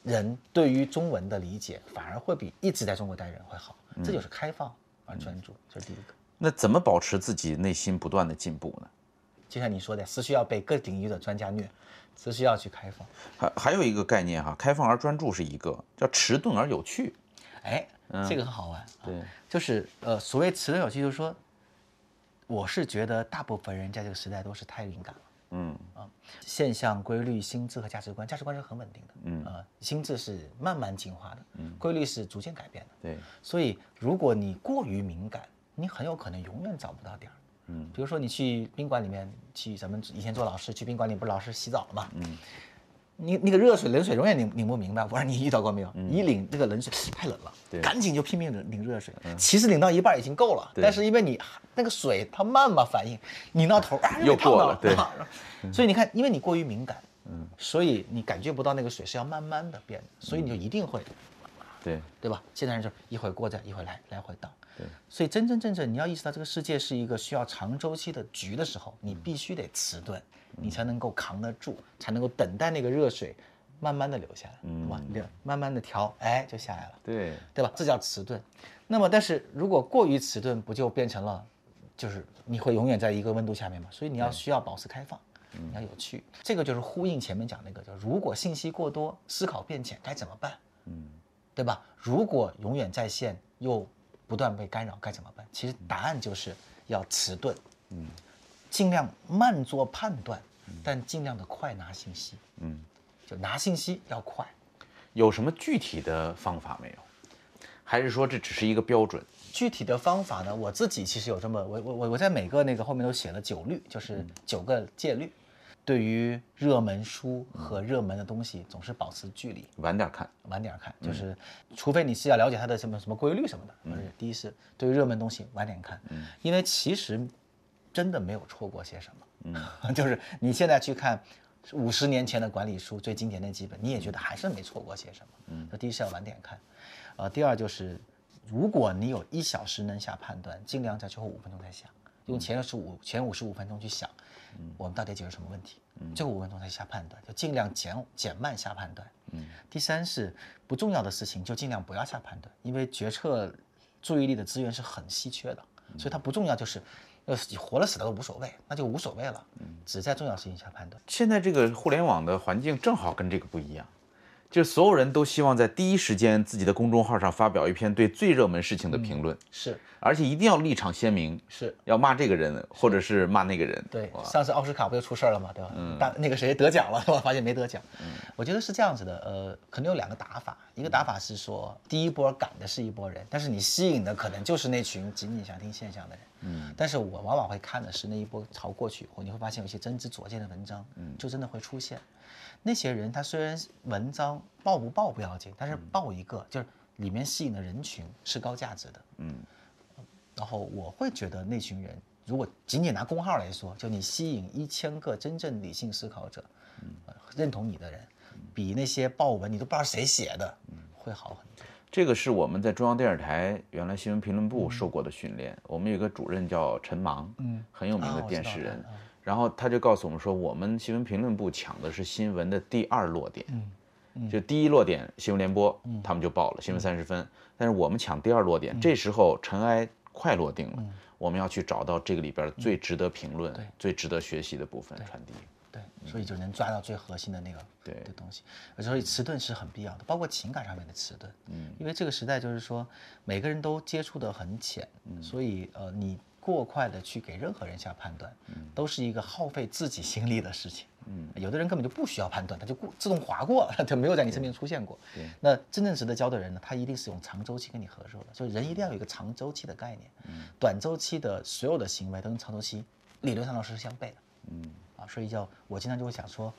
人对于中文的理解，反而会比一直在中国待人会好。这就是开放而专注，这是第一个。那怎么保持自己内心不断的进步呢？就像你说的，是需要被各领域的专家虐，是需要去开放。还还有一个概念哈，开放而专注是一个，叫迟钝而有趣。哎，这个很好玩。对，就是呃，所谓迟钝有趣，就是说，我是觉得大部分人在这个时代都是太敏感了。嗯啊，现象、规律、心智和价值观，价值观是很稳定的。嗯啊，心智是慢慢进化的。嗯，规律是逐渐改变的。对，所以如果你过于敏感，你很有可能永远找不到点儿。嗯，比如说你去宾馆里面，去咱们以前做老师去宾馆里，不是老师洗澡了吗？嗯。你那个热水冷水永远拧拧不明白，我说你遇到过没有？一拧那个冷水太冷了，赶紧就拼命的拧热水。其实拧到一半已经够了，但是因为你那个水它慢嘛反应，拧到头啊又过了，对。所以你看，因为你过于敏感，嗯，所以你感觉不到那个水是要慢慢的变的，所以你就一定会，对对吧？现在人就一会儿过着，一会儿来来回倒。对。所以真真正正你要意识到这个世界是一个需要长周期的局的时候，你必须得迟钝。你才能够扛得住，才能够等待那个热水慢慢的流下来，嗯，哇，慢慢的调，哎，就下来了，对，对吧？这叫迟钝。那么，但是如果过于迟钝，不就变成了，就是你会永远在一个温度下面嘛？所以你要需要保持开放，你要有趣。这个就是呼应前面讲那个，叫如果信息过多，思考变浅该怎么办？嗯，对吧？如果永远在线又不断被干扰，该怎么办？其实答案就是要迟钝，嗯，尽量慢做判断，但尽量的快拿信息，嗯，就拿信息要快。有什么具体的方法没有？还是说这只是一个标准？具体的方法呢？我自己其实有这么，我我我我在每个那个后面都写了九律，就是九个戒律。对于热门书和热门的东西，总是保持距离，晚点看，晚点看，就是除非你是要了解它的什么什么规律什么的。嗯，第一是对于热门东西晚点看，嗯，因为其实真的没有错过些什么，嗯，就是你现在去看五十年前的管理书最经典那几本，你也觉得还是没错过些什么，嗯，那第一是要晚点看，呃，第二就是如果你有一小时能下判断，尽量在最后五分钟再想，用前十五前五十五分钟去想。我们到底解决什么问题？最后五分钟再下判断，就尽量减减慢下判断。嗯，第三是不重要的事情就尽量不要下判断，因为决策注意力的资源是很稀缺的，所以它不重要就是，呃，你活了死了都无所谓，那就无所谓了。嗯，只在重要事情下判断。现在这个互联网的环境正好跟这个不一样。就是所有人都希望在第一时间自己的公众号上发表一篇对最热门事情的评论，是，而且一定要立场鲜明，是要骂这个人或者是骂那个人。对，上次奥斯卡不就出事儿了嘛，对吧？嗯，但那个谁得奖了，我？发现没得奖。嗯，我觉得是这样子的，呃，可能有两个打法，一个打法是说，第一波赶的是一波人，但是你吸引的可能就是那群仅仅想听现象的人。嗯，但是我往往会看的是那一波潮过去以后，你会发现有一些真知灼见的文章，嗯，就真的会出现。那些人他虽然文章爆不爆不要紧，但是爆一个就是里面吸引的人群是高价值的，嗯。然后我会觉得那群人，如果仅仅拿公号来说，就你吸引一千个真正理性思考者，嗯，认同你的人，比那些爆文你都不知道谁写的，嗯，会好很多。这个是我们在中央电视台原来新闻评论部受过的训练。我们有个主任叫陈芒，嗯，很有名的电视人。然后他就告诉我们说，我们新闻评论部抢的是新闻的第二落点，嗯，就第一落点新闻联播，他们就报了新闻三十分，但是我们抢第二落点，这时候尘埃快落定了，我们要去找到这个里边最值得评论、最值得学习的部分传递，对，所以就能抓到最核心的那个对的东西，所以迟钝是很必要的，包括情感上面的迟钝，嗯，因为这个时代就是说每个人都接触的很浅，所以呃你。过快的去给任何人下判断，都是一个耗费自己心力的事情。嗯，有的人根本就不需要判断，他就过自动划过了，就没有在你身边出现过。对，那真正值得教的人呢，他一定是用长周期跟你合作的。所以人一定要有一个长周期的概念。嗯，短周期的所有的行为都跟长周期理论上都是相悖的。嗯，啊，所以叫我经常就会想说，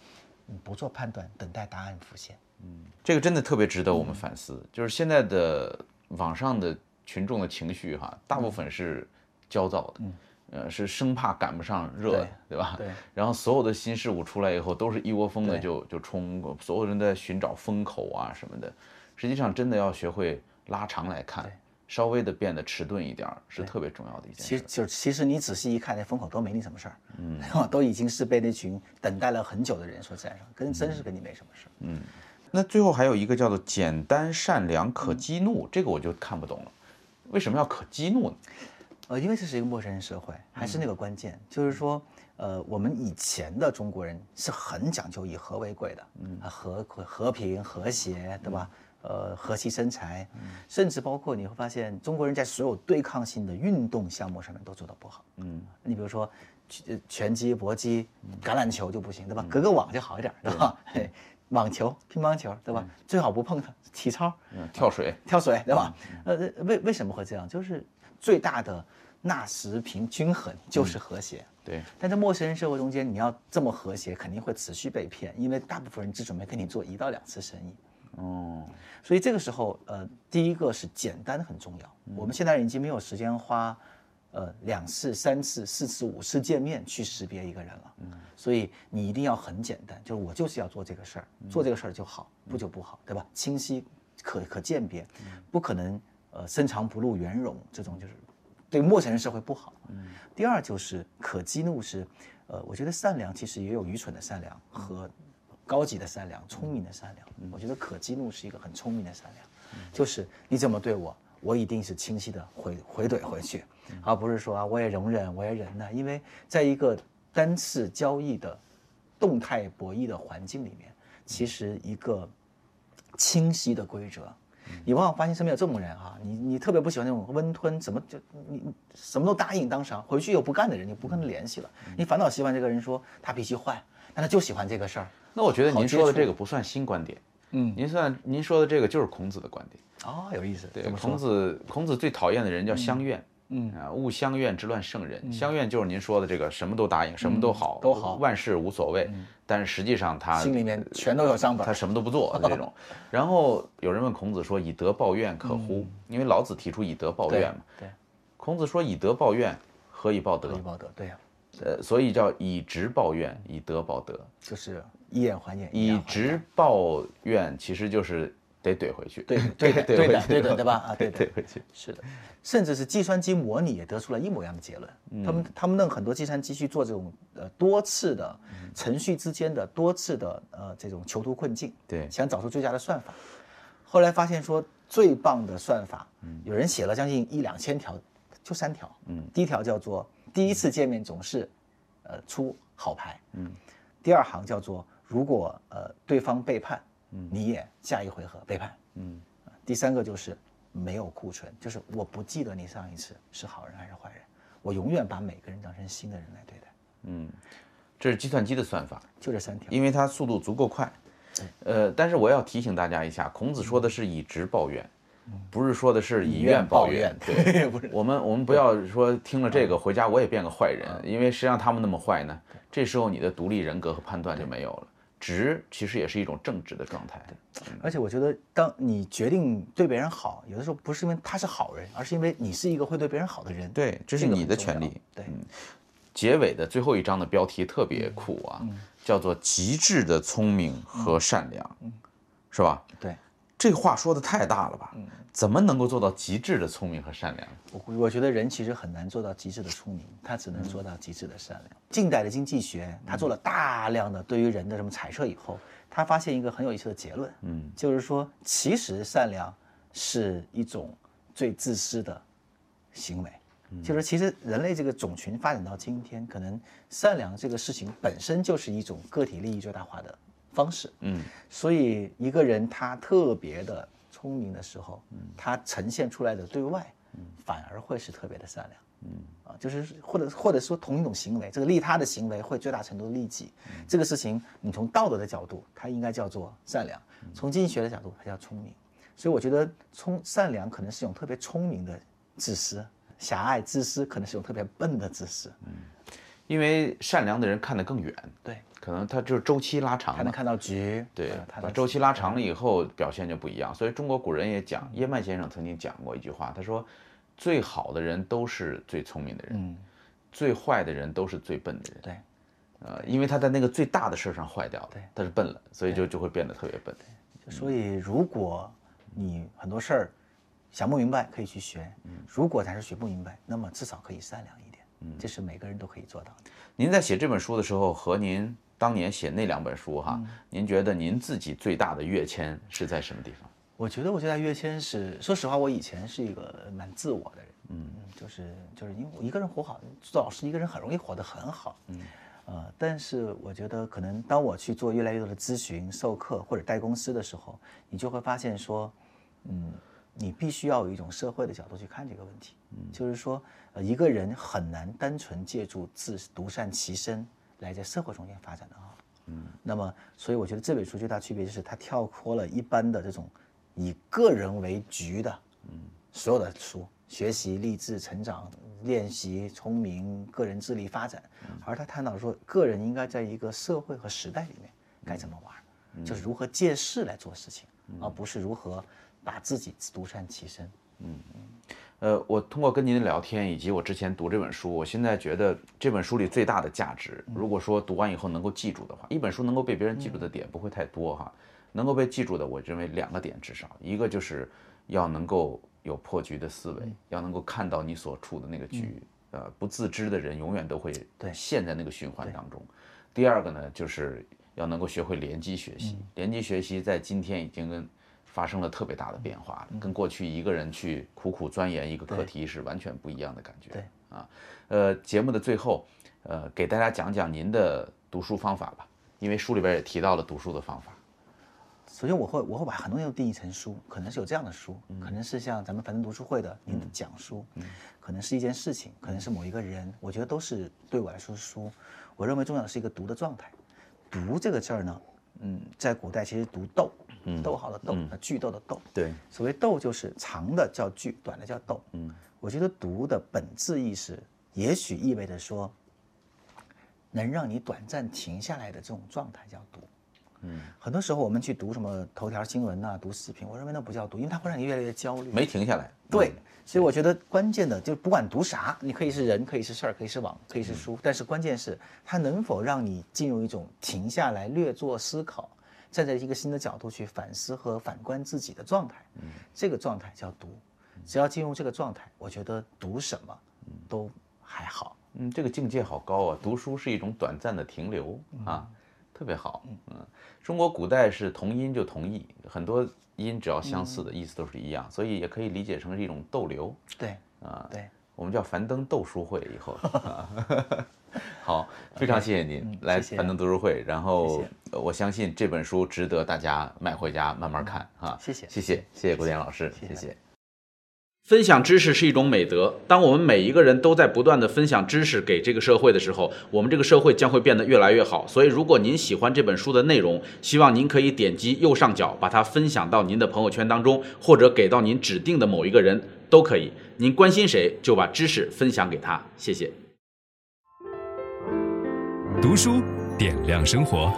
不做判断，等待答案浮现。嗯，这个真的特别值得我们反思。就是现在的网上的群众的情绪哈，大部分是。焦躁的，呃，是生怕赶不上热，对吧？对。然后所有的新事物出来以后，都是一窝蜂的就就冲，所有人在寻找风口啊什么的。实际上，真的要学会拉长来看，稍微的变得迟钝一点，是特别重要的一件事。其实，就其实你仔细一看，那风口都没你什么事儿，嗯，都已经是被那群等待了很久的人所占上，跟真是跟你没什么事儿。嗯。那最后还有一个叫做简单善良可激怒，这个我就看不懂了，为什么要可激怒呢？呃，因为这是一个陌生人社会，还是那个关键，就是说，呃，我们以前的中国人是很讲究以和为贵的，嗯，和和平和谐，对吧？呃，和气生财，甚至包括你会发现，中国人在所有对抗性的运动项目上面都做得不好，嗯，你比如说拳拳击、搏击、橄榄球就不行，对吧？隔个网就好一点，对吧？网球、乒乓球，对吧？最好不碰它。体操，嗯，跳水，跳水，对吧？呃，为为什么会这样？就是最大的。纳什平均衡就是和谐，对。但在陌生人社会中间，你要这么和谐，肯定会持续被骗，因为大部分人只准备跟你做一到两次生意。哦。所以这个时候，呃，第一个是简单很重要。我们现在已经没有时间花，呃，两次、三次、四次、五次见面去识别一个人了。嗯。所以你一定要很简单，就是我就是要做这个事儿，做这个事儿就好，不就不好，对吧？清晰、可可鉴别，不可能呃深藏不露、圆融这种就是。对陌生人社会不好。嗯。第二就是可激怒是，呃，我觉得善良其实也有愚蠢的善良和高级的善良、聪明的善良。我觉得可激怒是一个很聪明的善良，就是你怎么对我，我一定是清晰的回回怼回去，而不是说啊我也容忍，我也忍耐。因为在一个单次交易的动态博弈的环境里面，其实一个清晰的规则，你往往发现身边有这种人哈，你你特别不喜欢那种温吞，怎么就你你什么都答应当上，回去又不干的人，你不跟他联系了。你反倒希望这个人说他脾气坏，但他就喜欢这个事儿。那我觉得您说的这个不算新观点，嗯，您算您说的这个就是孔子的观点。哦，有意思。对，孔子孔子最讨厌的人叫乡愿。嗯啊，勿乡愿之乱圣人。相愿就是您说的这个，什么都答应，什么都好，嗯都好嗯万事无所谓。但是实际上他心里面全都有账本他。什么都不做 这种。然后有人问孔子说：“以德报怨，可乎？”因为老子提出以德报怨嘛。对，孔子说：“以德报怨，何以报德何以报德，对呀、？”呃，所以叫以直报怨，以德报德。就是以眼还眼，以直报怨，其实就是得怼回去。对 对的对的对的对吧？啊，对的怼回去。是的，甚至是计算机模拟也得出了一模一样的结论。嗯他们他们弄很多计算机去做这种呃多次的嗯程序之间的多次的呃这种囚徒困境，对想找出最佳的算法。后来发现说最棒的算法，嗯有人写了将近一两千条，就三条。嗯，第一条叫做第一次见面总是呃出好牌。嗯，第二行叫做如果呃对方背叛，你也下一回合背叛。嗯，第三个就是没有库存，就是我不记得你上一次是好人还是坏人，我永远把每个人当成新的人来对待。嗯这是计算机的算法。就这三条。因为它速度足够快。呃，但是我要提醒大家一下，孔子说的是以直报怨，不是说的是以怨报怨。对，我们我们不要说听了这个回家我也变个坏人，因为谁让他们那么坏呢？这时候你的独立人格和判断就没有了。直其实也是一种正直的状态。而且我觉得，当你决定对别人好，有的时候不是因为他是好人，而是因为你是一个会对别人好的人。对，这是你的权利。对，结尾的最后一章的标题特别酷啊，叫做“极致的聪明和善良”，是吧？对，这话说的太大了吧？怎么能够做到极致的聪明和善良？我我觉得人其实很难做到极致的聪明，他只能做到极致的善良。近代的经济学，他做了大量的对于人的什么揣测以后，他发现一个很有意思的结论，嗯，就是说，其实善良是一种最自私的行为。就是其实人类这个种群发展到今天，可能善良这个事情本身就是一种个体利益最大化的方式。嗯，所以一个人他特别的聪明的时候，嗯他呈现出来的对外，反而会是特别的善良。嗯啊，就是或者或者说同一种行为，这个利他的行为会最大程度利己。这个事情，你从道德的角度，它应该叫做善良；从经济学的角度，它叫聪明。所以我觉得聪善良可能是一种特别聪明的自私，狭隘自私可能是一种特别笨的自私。因为善良的人看得更远，对，可能他就是周期拉长了。还能看到局。对呃，他把周期拉长了以后，表现就不一样。所以中国古人也讲，嗯叶曼先生曾经讲过一句话，他说：“最好的人都是最聪明的人，嗯最坏的人都是最笨的人。”嗯对，呃，因为他在那个最大的事儿上坏掉了，对他是笨了，所以就就会变得特别笨。所以如果你很多事儿想不明白，可以去学；如果咱是学不明白，那么至少可以善良一点。这是每个人都可以做到的。您在写这本书的时候，和您当年写那两本书哈，嗯您觉得您自己最大的跃迁是在什么地方？我觉得我最大跃迁是，说实话，我以前是一个蛮自我的人，嗯，就是就是因为我一个人活好，做老师一个人很容易活得很好，嗯，呃，但是我觉得可能当我去做越来越多的咨询、授课或者带公司的时候，你就会发现说，嗯，你必须要有一种社会的角度去看这个问题，嗯，就是说，呃，一个人很难单纯借助自独善其身来在社会中间发展的啊，嗯，那么所以我觉得这本书最大区别就是它跳脱了一般的这种以个人为局的，嗯，所有的书，学习、励志、成长、练习、聪明、个人智力发展，而他探讨说，个人应该在一个社会和时代里面该怎么玩，就是如何借势来做事情，而不是如何把自己独善其身。嗯呃，我通过跟您的聊天，以及我之前读这本书，我现在觉得这本书里最大的价值，如果说读完以后能够记住的话，一本书能够被别人记住的点不会太多哈，能够被记住的，我认为两个点至少，一个就是要能够有破局的思维，要能够看到你所处的那个局，呃，不自知的人永远都会对陷在那个循环当中。第二个呢，就是要能够学会联机学习，联机学习在今天已经跟发生了特别大的变化了，跟过去一个人去苦苦钻研一个课题是完全不一样的感觉。对啊，呃，节目的最后，呃，给大家讲讲您的读书方法吧，因为书里边也提到了读书的方法。首先我会我会把很多内容定义成书，可能是有这样的书，可能是像咱们樊登读书会的您的讲书，可能是一件事情，可能是某一个人，我觉得都是对我来说是书。我认为重要的是一个读的状态。读这个字儿呢，嗯，在古代其实读斗，逗号的逗，那句逗的逗。对，所谓逗就是长的叫句，短的叫逗。嗯，我觉得读的本质意识，也许意味着说，能让你短暂停下来的这种状态叫读。嗯，很多时候我们去读什么头条新闻呐，读视频，我认为那不叫读，因为它会让你越来越焦虑。没停下来。对，所以我觉得关键的就是不管读啥，你可以是人，可以是事儿，可以是网，可以是书，但是关键是它能否让你进入一种停下来略作思考，站在一个新的角度去反思和反观自己的状态。嗯，这个状态叫读。只要进入这个状态，我觉得读什么都还好。嗯，这个境界好高啊！读书是一种短暂的停留啊。特别好，嗯，中国古代是同音就同义，很多音只要相似的意思都是一样，所以也可以理解成是一种逗留。对，啊，对，我们叫樊登逗书会以后。好，非常谢谢您来樊登读书会，然后我相信这本书值得大家买回家慢慢看啊。谢谢，谢谢，谢谢古典老师，谢谢。分享知识是一种美德。当我们每一个人都在不断的分享知识给这个社会的时候，我们这个社会将会变得越来越好。所以，如果您喜欢这本书的内容，希望您可以点击右上角把它分享到您的朋友圈当中，或者给到您指定的某一个人都可以。您关心谁，就把知识分享给他。谢谢。读书点亮生活。